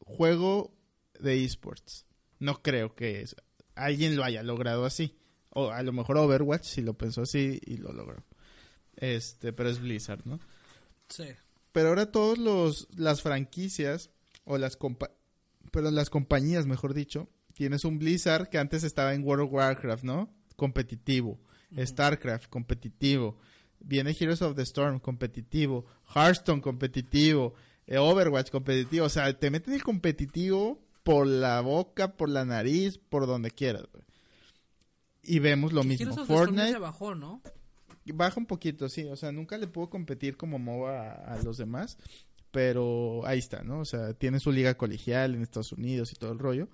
juego de esports. No creo que es- alguien lo haya logrado así. O a lo mejor Overwatch sí lo pensó así y lo logró. Este, pero es Blizzard, ¿no?
Sí.
Pero ahora todos los las franquicias o las compa pero las compañías, mejor dicho, tienes un Blizzard que antes estaba en World of Warcraft, ¿no? Competitivo. StarCraft competitivo. Viene Heroes of the Storm competitivo, Hearthstone competitivo, eh, Overwatch competitivo, o sea, te meten el competitivo por la boca, por la nariz, por donde quieras. Y vemos lo mismo.
Heroes of the Storm
Fortnite
se bajó, ¿no?
Baja un poquito, sí. O sea, nunca le pudo competir como MOBA a, a los demás. Pero ahí está, ¿no? O sea, tiene su liga colegial en Estados Unidos y todo el rollo.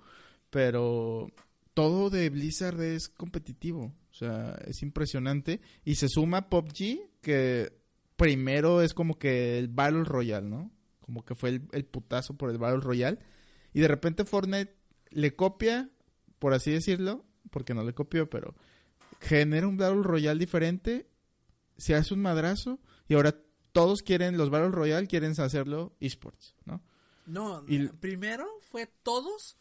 Pero todo de Blizzard es competitivo. O sea, es impresionante. Y se suma PUBG, que primero es como que el Battle Royale, ¿no? Como que fue el, el putazo por el Battle Royale. Y de repente Fortnite le copia, por así decirlo, porque no le copió, pero genera un Battle Royale diferente, se hace un madrazo y ahora todos quieren, los Battle Royale quieren hacerlo esports, ¿no?
No,
Y-
primero fue todos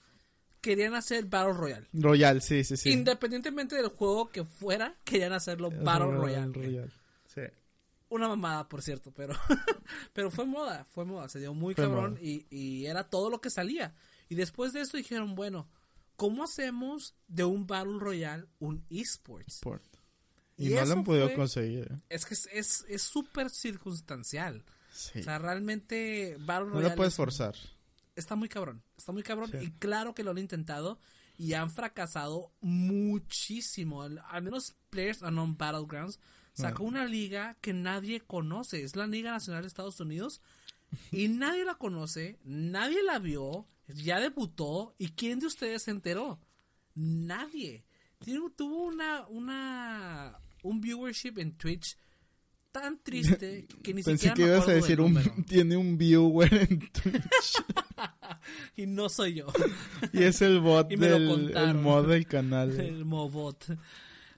querían hacer Battle Royale.
Royal, sí, sí, sí.
Independientemente del juego que fuera, querían hacerlo Battle Royale. güey.
Royale. Sí.
Una mamada, por cierto, pero pero fue moda, fue moda, se dio muy
Fue
cabrón y, y era todo lo que salía. Y después de esto dijeron, bueno, ¿cómo hacemos de un Battle Royale un esports?
Sport.
Y
Y, no lo
eso
han podido
fue-
conseguir. ¿eh?
Es que es es es súper circunstancial.
Sí.
O sea, realmente Battle
no
Royale
lo puedes
es-
forzar.
Está muy cabrón, está muy cabrón
Sí.
y claro que lo han intentado y han fracasado muchísimo. Al, al menos Players Unknown Battlegrounds sacó una liga que nadie conoce, es la Liga Nacional de Estados Unidos y nadie la conoce, nadie la vio, ya debutó y quién de ustedes se enteró? Nadie. Tuvo una una un viewership en Twitch tan triste que ni
Pensé
siquiera
que
me
ibas a decir un tiene un viewer en Twitch
y no soy yo.
y es el bot del el mod del canal. eh.
el Mobot.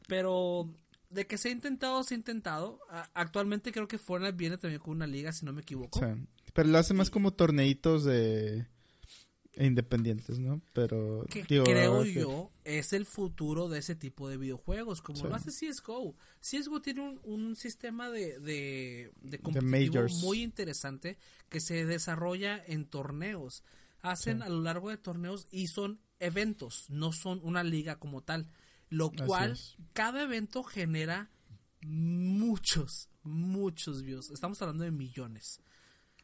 Pero de que se ha intentado, se ha intentado. Actualmente creo que Fortnite viene también con una liga, si no me equivoco.
Sí. Pero lo hace más como torneitos de independientes, ¿no? Pero
Que
digo,
creo
que-
yo es el futuro de ese tipo de videojuegos, como
Sí.
lo hace CSGO. CSGO tiene un, un sistema de, de, de competitivo muy interesante que se desarrolla en torneos. Hacen
Sí.
a lo largo de torneos y son eventos, no son una liga como tal. Lo cual cada evento genera muchos, muchos views. Estamos hablando de millones.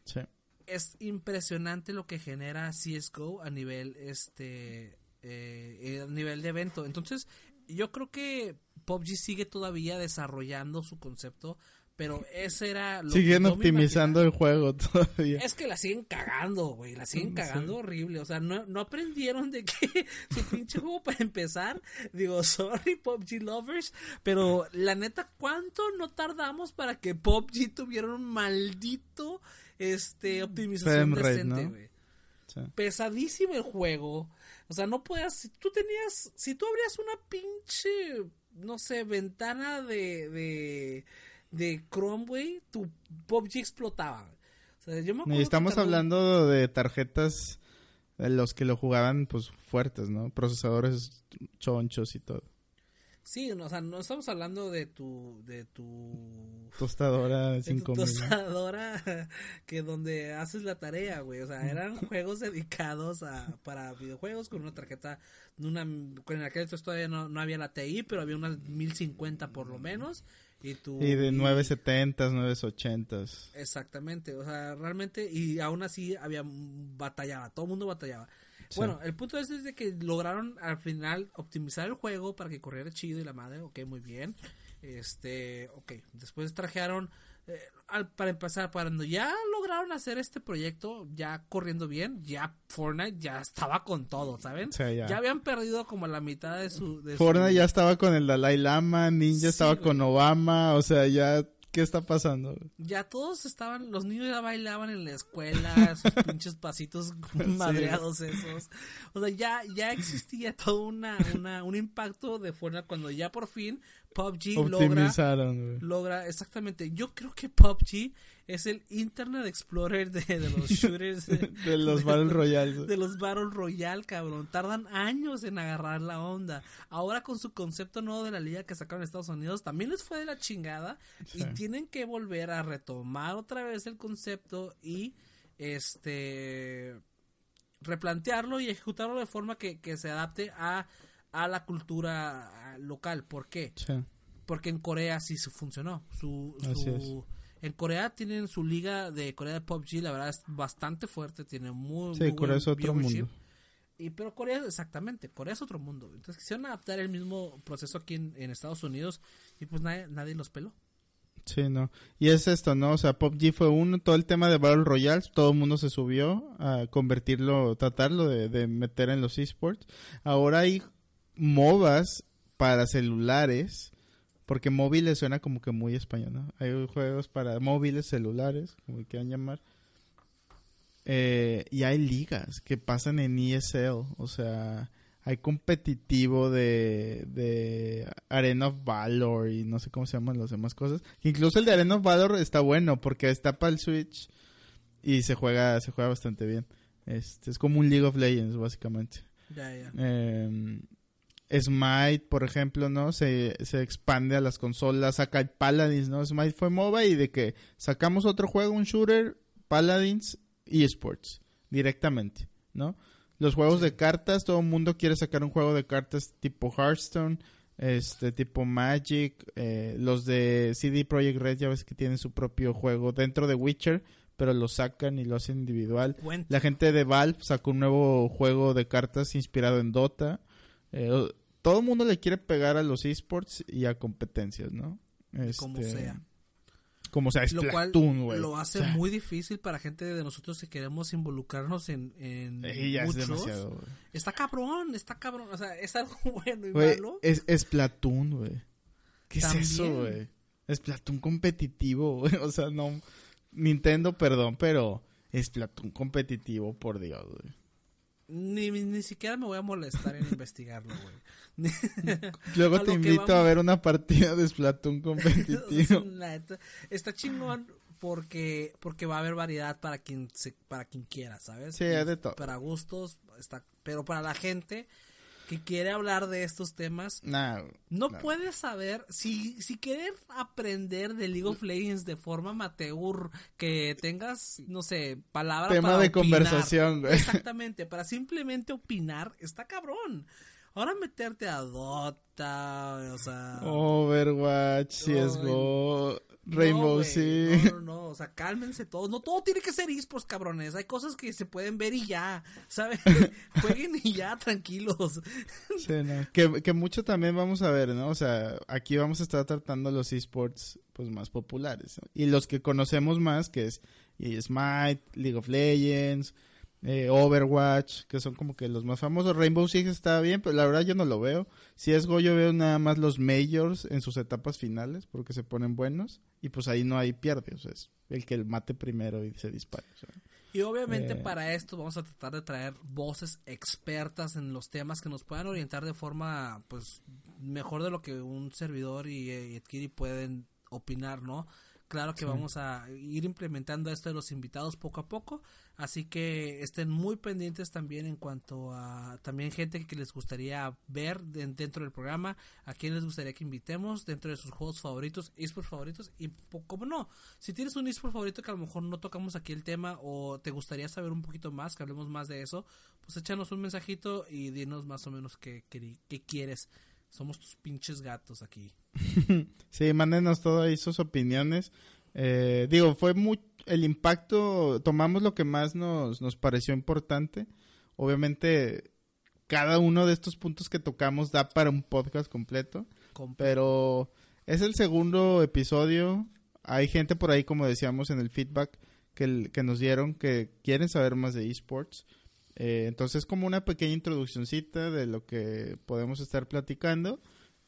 Sí.
Es impresionante lo que genera CSGO a nivel este eh, eh, a nivel de evento. Entonces, yo creo que PUBG sigue todavía desarrollando su concepto, pero ese era lo que
Siguen optimizando el juego todavía.
es que la siguen cagando, güey. La siguen
Sí.
cagando horrible. O sea, no, no aprendieron de que su pinche juego para empezar. Digo, sorry, PUBG lovers. Pero la neta, ¿cuánto no tardamos para que PUBG tuviera un maldito este optimización
Frame rate,
decente,
¿no?
güey?
Sí.
Pesadísimo el juego. O sea, no puedas. Si tú tenías. Si tú abrías una pinche no sé, ventana de, de, de Chrome, güey, tu PUBG explotaba. O sea, yo me
Y
que
estamos hablando de tarjetas de los que lo jugaban pues fuertes, ¿no? Procesadores chonchos y todo.
Sí, no, o sea, no estamos hablando de tu, de tu
Tostadora
de tu
5000.
tostadora que donde haces la tarea, güey. O sea, eran juegos dedicados a, para videojuegos con una tarjeta una, con aquel entonces todavía no, no había la TI, pero había unas 1050 por lo menos. Y tu
Y de 970s, 980s.
Exactamente, o sea, realmente, y aún así había, batallaba, todo el mundo batallaba.
Sí.
Bueno, el punto es, es de que lograron al final optimizar el juego para que corriera chido y la madre, ok, muy bien. Este, ok, después trajeron, eh, al, para empezar, cuando ya lograron hacer este proyecto, ya corriendo bien, ya Fortnite ya estaba con todo, ¿saben?
O sea, ya.
habían perdido como la mitad de su... De su-
Fortnite ya estaba con el Dalai Lama, Ninja
Sí,
estaba
güey.
con Obama, o sea, ya, ¿qué está pasando?
Ya todos estaban, los niños ya bailaban en la escuela, sus pinches pasitos madreados esos. O sea, ya, ya existía todo una, una, un impacto de Fortnite cuando ya por fin PUBG logra, logra, exactamente. Yo creo que PUBG es el Internet Explorer de, de los shooters. De,
De los Battle Royale.
de los Battle Royale, cabrón. Tardan años en agarrar la onda. Ahora con su concepto nuevo de la liga que sacaron en Estados Unidos, también les fue de la chingada. Y tienen que volver a retomar otra vez el concepto y este replantearlo y ejecutarlo de forma que, que se adapte a, a la cultura local. ¿Por qué?
Sí.
Porque en Corea sí funcionó. Su,
Así
su- en Corea tienen su liga de Corea de PUBG, la verdad es bastante fuerte, tiene muy,
Sí,
muy
Corea
buen
es otro mundo.
Y, pero Corea, exactamente, Corea es otro mundo. Entonces quisieron adaptar el mismo proceso aquí en, en Estados Unidos y pues nadie, nadie los peló.
Sí, no. Y es esto, ¿no? O sea, PUBG fue uno, todo el tema de Battle Royale, todo el mundo se subió a convertirlo, tratarlo de, de meter en los esports. Ahora hay MOBAs para celulares, porque móviles suena como que muy español, ¿no? Hay juegos para móviles, celulares, como quieran llamar. Eh, y hay ligas que pasan en ESL, o sea, hay competitivo de, de Arena of Valor y no sé cómo se llaman las demás cosas. Incluso el de Arena of Valor está bueno porque está para el Switch y se juega, se juega bastante bien. Este, es como un League of Legends, básicamente.
Ya, ya.
Eh, Smite, por ejemplo, ¿no? Se, se expande a las consolas, saca el Paladins, ¿no? Smite fue MOBA y de que sacamos otro juego, un shooter, Paladins y eSports, directamente, ¿no? Los juegos de cartas, todo el mundo quiere sacar un juego de cartas tipo Hearthstone, este tipo Magic, eh, los de CD Projekt Red ya ves que tienen su propio juego dentro de Witcher, pero lo sacan y lo hacen individual.
Cuenta.
La gente de Valve sacó un nuevo juego de cartas inspirado en Dota. Eh, todo el mundo le quiere pegar a los esports y a competencias, ¿no?
Como
Este,
sea.
Como sea, es
Lo cual lo hace
O sea,
muy difícil para gente de nosotros que queremos involucrarnos en, en
eh, ya es
muchos.
demasiado.
Está cabrón, está cabrón. O sea, es algo bueno y malo.
es, es Splatoon, güey. ¿Qué
También.
es eso, güey? Splatoon competitivo, güey. O sea, no... Nintendo, perdón, pero Splatoon competitivo, por Dios, güey.
Ni, ni siquiera me voy a molestar en investigarlo, güey.
Luego
A
te invito a ver una partida de Splatoon competitivo.
Está chingón porque porque va a haber variedad para quien se, para quien quiera, ¿sabes?
Sí, hay de todo.
Para gustos está, pero para la gente que quiere hablar de estos temas
Nah,
no
nah.
puedes saber si si quieres aprender de League of Legends de forma amateur que tengas no sé palabra
Tema
para
de
opinar.
conversación, güey.
exactamente para simplemente opinar está cabrón ahora meterte a Dota o sea
Overwatch, CSGO, Rainbow
no, güey,
Six.
No, no, no, o sea, cálmense todos. No todo tiene que ser esports, cabrones. Hay cosas que se pueden ver y ya, ¿saben? Jueguen y ya, tranquilos.
Sí, no. que, que mucho también vamos a ver, ¿no? O sea, aquí vamos a estar tratando los esports pues más populares. ¿no? Y los que conocemos más, que es Smite, League of Legends, eh, Overwatch, que son como que los más famosos. Rainbow Six está bien, pero la verdad yo no lo veo. CSGO yo veo nada más los majors en sus etapas finales, porque se ponen buenos. Y pues ahí no hay pierde, o sea, es el que mate primero y se dispara. o sea.
Y obviamente
Eh.
para esto vamos a tratar de traer voces expertas en los temas que nos puedan orientar de forma pues mejor de lo que un servidor y, eh, y Kiri pueden opinar, ¿no? Claro que
Sí.
vamos a ir implementando esto de los invitados poco a poco, así que estén muy pendientes también en cuanto a también gente que les gustaría ver de- dentro del programa, a quién les gustaría que invitemos dentro de sus juegos favoritos, esports favoritos y como no, si tienes un eSport favorito que a lo mejor no tocamos aquí el tema o te gustaría saber un poquito más, que hablemos más de eso, pues échanos un mensajito y dinos más o menos qué, qué, qué quieres. Somos tus pinches gatos aquí.
Sí, mándenos todo ahí sus opiniones. Eh, digo, fue muy el impacto, tomamos lo que más nos, nos pareció importante. Obviamente, cada uno de estos puntos que tocamos da para un podcast completo, pero es el segundo episodio. Hay gente por ahí, como decíamos en el feedback que, el- que nos dieron, que quieren saber más de esports. Eh, entonces, como una pequeña introduccioncita de lo que podemos estar platicando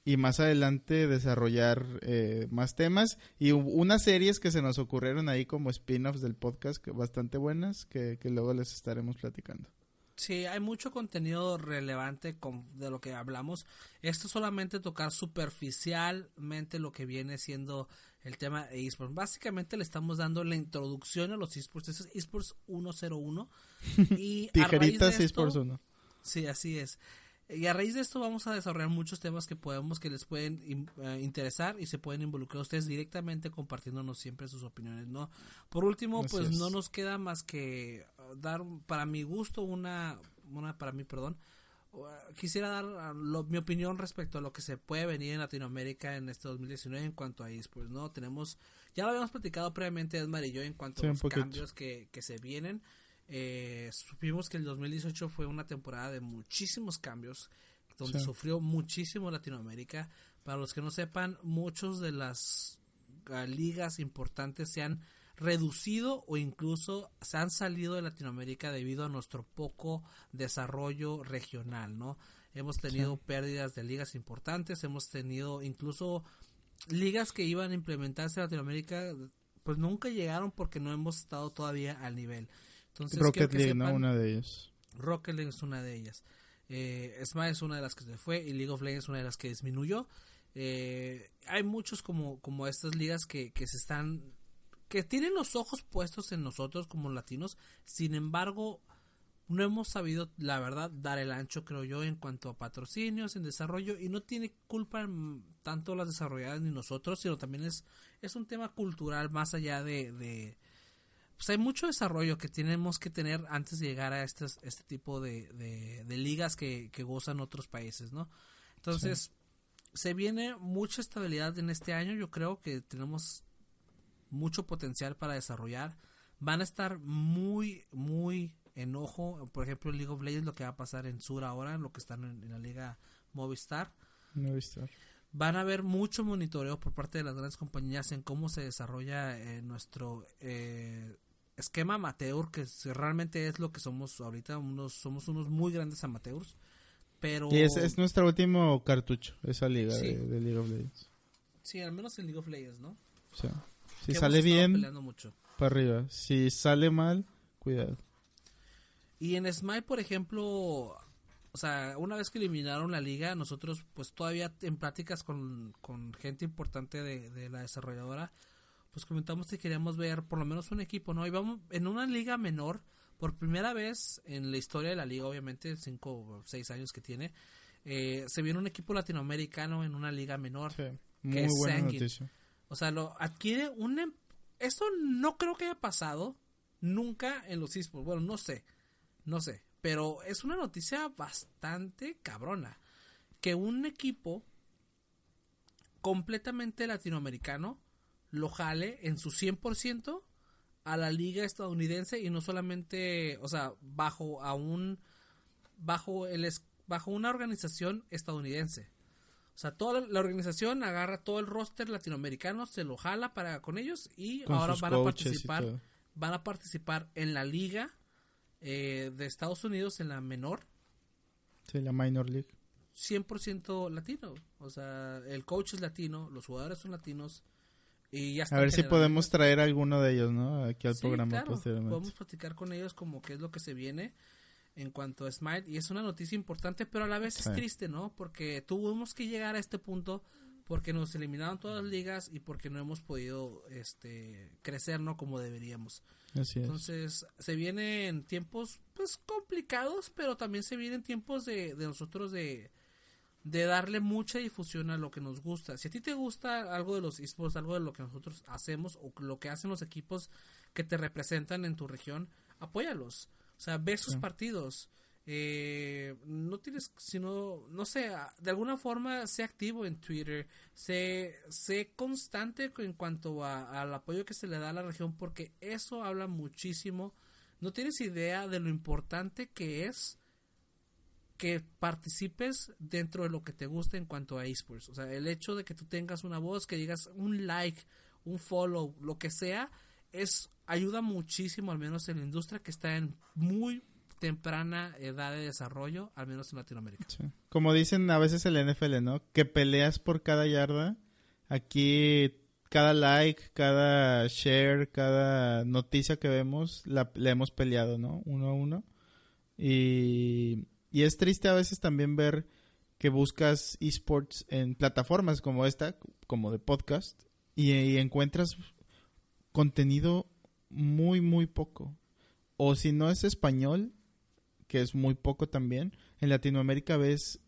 y más adelante desarrollar eh, más temas y unas series que se nos ocurrieron ahí como spin-offs del podcast que bastante buenas que, que luego les estaremos platicando.
Sí, hay mucho contenido relevante con- de lo que hablamos. Esto es solamente tocar superficialmente lo que viene siendo el tema de esports. Básicamente le estamos dando la introducción a los esports. Este es esports 101. Y
Tijeritas
esto-
esports uno.
Sí, así es. Y a raíz de esto vamos a desarrollar muchos temas que podemos que les pueden in- eh, interesar y se pueden involucrar ustedes directamente compartiéndonos siempre sus opiniones, ¿no? Por último,
Así
pues
es.
no nos queda más que dar para mi gusto una una para mí, perdón. Uh, Quisiera dar uh, lo- mi opinión respecto a lo que se puede venir en Latinoamérica en este 2019 en cuanto a esports, ¿no? Tenemos ya lo habíamos platicado previamente Edmar y yo en cuanto
Sí,
a los cambios que, que se vienen. Eh, supimos que el 2018 fue una temporada de muchísimos cambios, donde
Sí.
sufrió muchísimo Latinoamérica. Para los que no sepan, muchos de las ah, ligas importantes se han reducido o incluso se han salido de Latinoamérica debido a nuestro poco desarrollo regional, ¿no? Hemos tenido pérdidas de ligas importantes, hemos tenido incluso ligas que iban a implementarse en Latinoamérica, pues nunca llegaron porque no hemos estado todavía al nivel. Entonces,
Rocket League, ¿no?
sepan-
Una de ellos.
Rocket League es una de ellas. Eh, Smite es una de las que se fue y League of Legends es una de las que disminuyó. Eh, hay muchos como, como estas ligas que, que se están que tienen los ojos puestos en nosotros como latinos, sin embargo no hemos sabido la verdad dar el ancho creo yo en cuanto a patrocinios, en desarrollo y no tiene culpa tanto las desarrolladoras ni nosotros, sino también es, es un tema cultural más allá de, de pues hay mucho desarrollo que tenemos que tener antes de llegar a este, este tipo de, de, de ligas que, que gozan otros países, ¿no? Entonces, se viene mucha estabilidad en este año, yo creo que tenemos mucho potencial para desarrollar. Van a estar muy, muy en ojo, por ejemplo, en League of Legends, lo que va a pasar en Sur ahora, lo que están en, en la liga Movistar.
Visto.
Van a haber mucho monitoreo por parte de las grandes compañías en cómo se desarrolla eh, nuestro eh, esquema amateur, que realmente es lo que somos ahorita, unos, somos unos muy grandes amateurs. Pero
Y es, es nuestro último cartucho, esa liga
Sí.
de, de League of Legends.
sí, al menos en League of Legends, ¿no?
Sea, si
Que
sale bien,
mucho.
para arriba. Si sale mal, cuidado.
Y en Smite, por ejemplo, o sea, una vez que eliminaron la liga, nosotros pues todavía en pláticas con, con gente importante de, de la desarrolladora, pues comentamos que queríamos ver por lo menos un equipo, ¿no? Y vamos en una liga menor, por primera vez en la historia de la liga, obviamente, cinco o seis años que tiene, eh, se viene un equipo latinoamericano en una liga menor.
Sí,
Que
muy
es
buena noticia.
O sea, lo adquiere un... em- Esto no creo que haya pasado nunca en los esports. Bueno, no sé. No sé. Pero es una noticia bastante cabrona. Que un equipo completamente latinoamericano lo jale en su 100% a la liga estadounidense y no solamente, o sea, bajo a un bajo el bajo una organización estadounidense. O sea, toda la- organización agarra todo el roster latinoamericano, se lo jala para con ellos y
Con
ahora van a participar van a participar en la liga eh, de Estados Unidos en la menor
Sí, la Minor League.
100% latino. O sea, el coach es latino, los jugadores son latinos. Y ya
a ver si podemos traer alguno de ellos, ¿no? Aquí al programa
claro. Podemos platicar con ellos como qué es lo que se viene en cuanto a Smite. Y es una noticia importante, pero a la vez es triste, ¿no? Porque tuvimos que llegar a este punto porque nos eliminaron todas las ligas y porque no hemos podido este crecer no como deberíamos.
Así
entonces se vienen tiempos pues complicados pero también se vienen tiempos de, de nosotros de de darle mucha difusión a lo que nos gusta. Si a ti te gusta algo de los esports algo de lo que nosotros hacemos o lo que hacen los equipos que te representan en tu región apóyalos o sea ve sus partidos eh, no tienes sino no sé de alguna forma sé activo en Twitter sé, sé constante en cuanto al apoyo que se le da a la región porque eso habla muchísimo. No tienes idea de lo importante que es que participes dentro de lo que te gusta en cuanto a esports. O sea el hecho de que tú tengas una voz que digas un like un follow lo que sea es ayuda muchísimo al menos en la industria que está en muy temprana edad de desarrollo, al menos en Latinoamérica.
Como dicen a veces el NFL, ¿no? Que peleas por cada yarda. Aquí cada like, cada share, cada noticia que vemos, la, hemos peleado, ¿no? Uno a uno. Y, y es triste a veces también ver que buscas esports en plataformas como esta, como de podcast, y encuentras contenido muy, muy poco. O si no es español, que es muy poco también. En Latinoamérica ves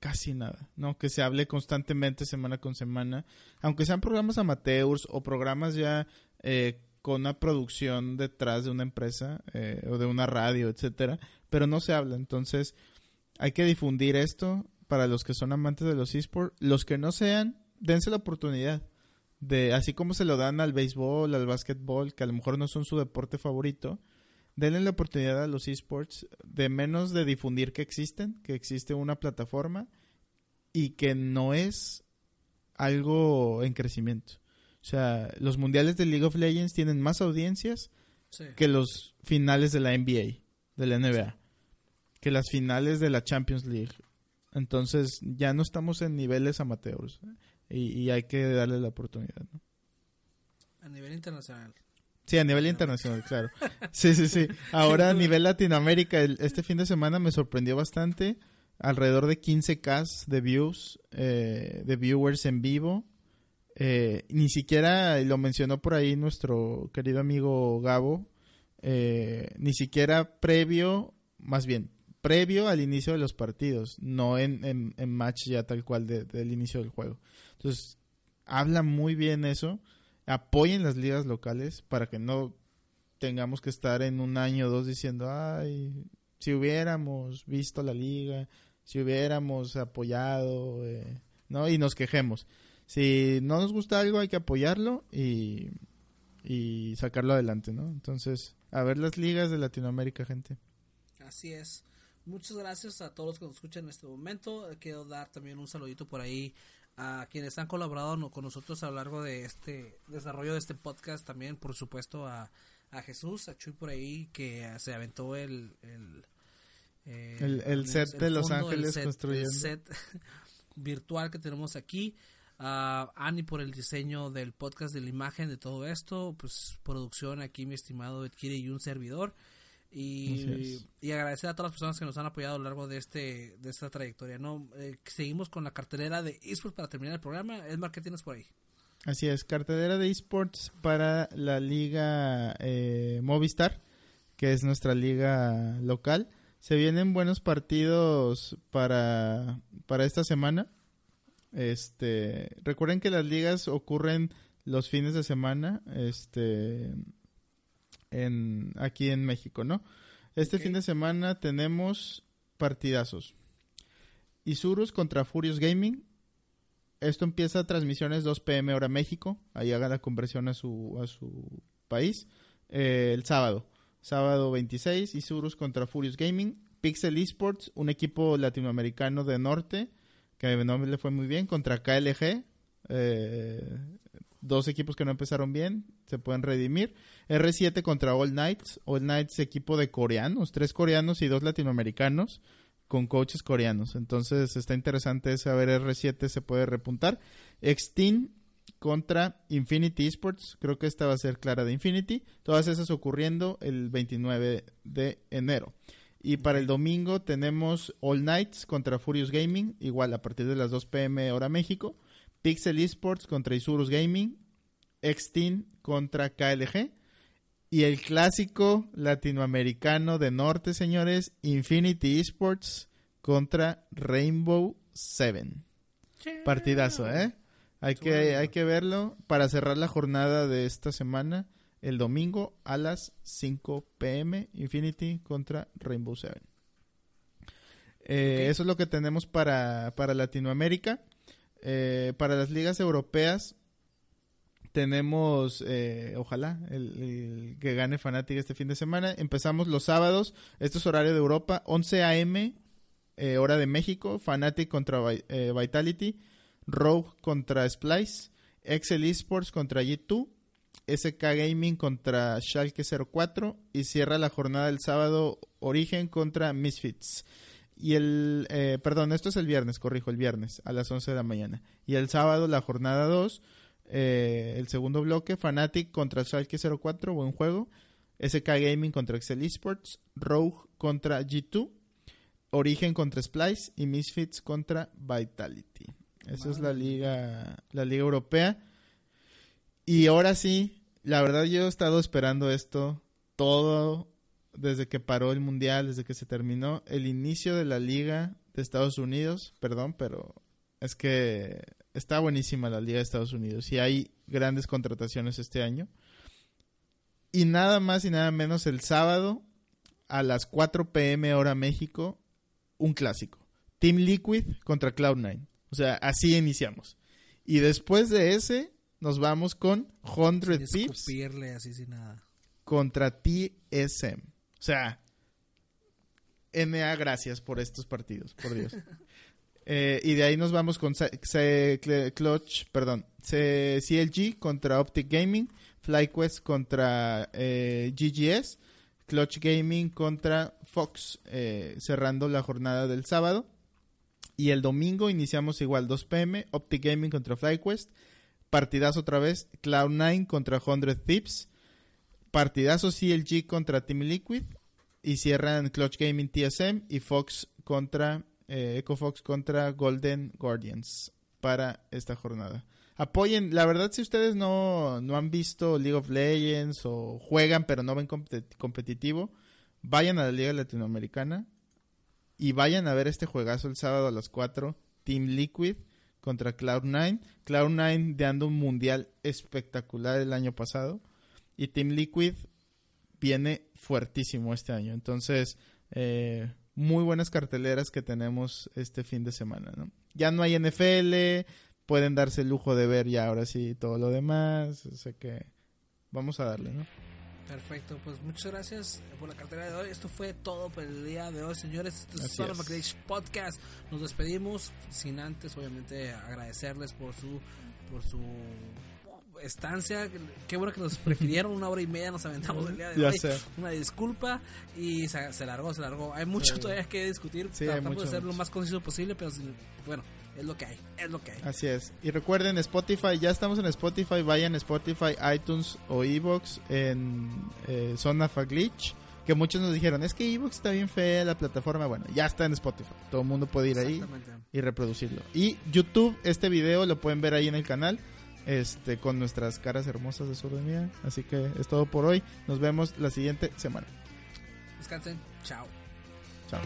casi nada, ¿no? Que se hable constantemente semana con semana, aunque sean programas amateurs o programas ya eh, con una producción detrás de una empresa eh, o de una radio, etcétera, pero no se habla. Entonces, hay que difundir esto para los que son amantes de los esports. Los que no sean, dense la oportunidad de, así como se lo dan al béisbol, al básquetbol, que a lo mejor no son su deporte favorito, denle la oportunidad a los esports de menos de difundir que existen, que existe una plataforma y que no es algo en crecimiento. O sea, los mundiales de League of Legends tienen más audiencias que los finales de la NBA, de la NBA, que las finales de la Champions League. Entonces ya no estamos en niveles amateurs y, hay que darle la oportunidad.
A nivel internacional.
Sí, a nivel internacional, claro. Sí, sí, sí. Ahora a nivel Latinoamérica, este fin de semana me sorprendió bastante. Alrededor de 15k de views, eh, de viewers en vivo. Eh, ni siquiera, lo mencionó por ahí nuestro querido amigo Gabo, eh, ni siquiera previo, más bien, previo al inicio de los partidos, no en, en, match ya tal cual del inicio del juego. Entonces, habla muy bien eso apoyen las ligas locales para que no tengamos que estar en un año o dos diciendo, ay, si hubiéramos visto la liga, si hubiéramos apoyado, eh", ¿no? Y nos quejemos. Si no nos gusta algo, hay que apoyarlo y, y sacarlo adelante, ¿no? Entonces, a ver las ligas de Latinoamérica, gente.
Así es. Muchas gracias a todos los que nos escuchan en este momento. Quiero dar también un saludito por ahí a quienes han colaborado con nosotros a lo largo de este desarrollo de este podcast. También por supuesto a, a Jesús a Chuy por ahí que se aventó el el,
eh, set de Los Ángeles construyendo.
el set virtual que tenemos aquí. A Ani por el diseño del podcast de la imagen de todo esto. Pues producción aquí mi estimado Edkiri y un servidor y, agradecer a todas las personas que nos han apoyado a lo largo de este de esta trayectoria. no eh, Seguimos con la cartelera de esports para terminar el programa. Es ¿qué tienes por ahí?
Así es, cartelera de esports para la liga eh, Movistar, que es nuestra liga local. Se vienen buenos partidos para, para esta semana. Este, recuerden que las ligas ocurren los fines de semana. Este, en, aquí en México, ¿no? Este fin de semana tenemos partidazos. Isurus contra Furious Gaming. Esto empieza a transmisiones 2 pm hora México. Ahí haga la conversión a su, a su país. Eh, el sábado. Sábado 26, Isurus contra Furious Gaming. Pixel Esports, un equipo latinoamericano de norte, que a mi le fue muy bien, contra KLG. Eh, dos equipos que no empezaron bien, se pueden redimir. R7 contra All Knights. All Knights equipo de coreanos, tres coreanos y dos latinoamericanos con coaches coreanos. Entonces está interesante saber R7 se puede repuntar. Extin contra Infinity Esports. Creo que esta va a ser clara de Infinity. Todas esas ocurriendo el 29 de enero. Y para el domingo tenemos All Nights contra Furious Gaming, igual a partir de las 2 pm hora México. Pixel Esports contra Isurus Gaming. Xteam contra KLG. Y el clásico latinoamericano de norte, señores, Infinity Esports contra Rainbow Seven. Partidazo, ¿eh? Hay que, hay que verlo para cerrar la jornada de esta semana el domingo a las 5 pm Infinity contra Rainbow Seven. Eh, eso es lo que tenemos para, para Latinoamérica. Eh, para las ligas europeas tenemos, eh, ojalá, el, que gane Fnatic este fin de semana. Empezamos los sábados. Esto es horario de Europa, 11 a.m. hora de México. Fnatic contra Vitality. Rogue contra Splice. Excel Esports contra G2. SK Gaming contra Schalke 04 y cierra la jornada del sábado Origen contra Misfits. Y el, eh, perdón, esto es el viernes, corrijo, el viernes a las 11 de la mañana. Y el sábado la jornada 2, eh, el segundo bloque, Fanatic contra Schalke 04, buen juego. SK Gaming contra Excel Esports, Rogue contra G2, Origen contra Splice y Misfits contra Vitality. Esa es la liga, la liga europea. Y ahora sí, la verdad yo he estado esperando esto todo desde que paró el mundial, desde que se terminó el inicio de la liga de Estados Unidos, perdón, pero es que está buenísima la liga de Estados Unidos y hay grandes contrataciones este año. Y nada más y nada menos el sábado a las 4 pm hora México, un clásico. Team Liquid contra Cloud9. O sea, así iniciamos. Y después de ese, nos vamos con 100 Pips.
así sin nada.
Contra TSM. O sea, NA, gracias por estos partidos, por Dios. Eh, y de ahí nos vamos con C Clutch, perdón, C CLG contra Optic Gaming, FlyQuest contra eh, GGS, Clutch Gaming contra Fox, eh, cerrando la jornada del sábado. Y el domingo iniciamos igual 2 pm, Optic Gaming contra FlyQuest, partidazo otra vez, Cloud9 contra 100 Thieves, partidazo CLG contra Team Liquid y cierran Clutch Gaming TSM y Fox contra eh, Echo Fox contra Golden Guardians para esta jornada. Apoyen, la verdad si ustedes no, no han visto League of Legends o juegan pero no ven competitivo, vayan a la Liga Latinoamericana y vayan a ver este juegazo el sábado a las 4, Team Liquid contra Cloud9. Cloud9 dando un mundial espectacular el año pasado. Y Team Liquid viene fuertísimo este año. Entonces, eh, muy buenas carteleras que tenemos este fin de semana. ¿no? Ya no hay NFL, pueden darse el lujo de ver ya ahora sí todo lo demás. O sea que vamos a darle, ¿no?
Perfecto, pues muchas gracias por la cartera de hoy. Esto fue todo por el día de hoy, señores. Esto es Solo Podcast. Nos despedimos sin antes, obviamente, agradecerles por su por su estancia. Qué bueno que nos prefirieron una hora y media, nos aventamos el día de hoy. Una disculpa y se, largó, se largó. Hay mucho todavía que discutir. Tratamos de ser lo más conciso posible, pero bueno, es lo que hay, es lo que hay.
Así es. Y recuerden, Spotify, ya estamos en Spotify, vayan a Spotify, iTunes o Evox en eh, Zona Faglitch. Que muchos nos dijeron, es que Evox está bien fea la plataforma. Bueno, ya está en Spotify. Todo el mundo puede ir ahí y reproducirlo. Y YouTube, este video lo pueden ver ahí en el canal este, con nuestras caras hermosas de sodomía. Así que es todo por hoy. Nos vemos la siguiente semana.
Descansen. Chao.
Chao.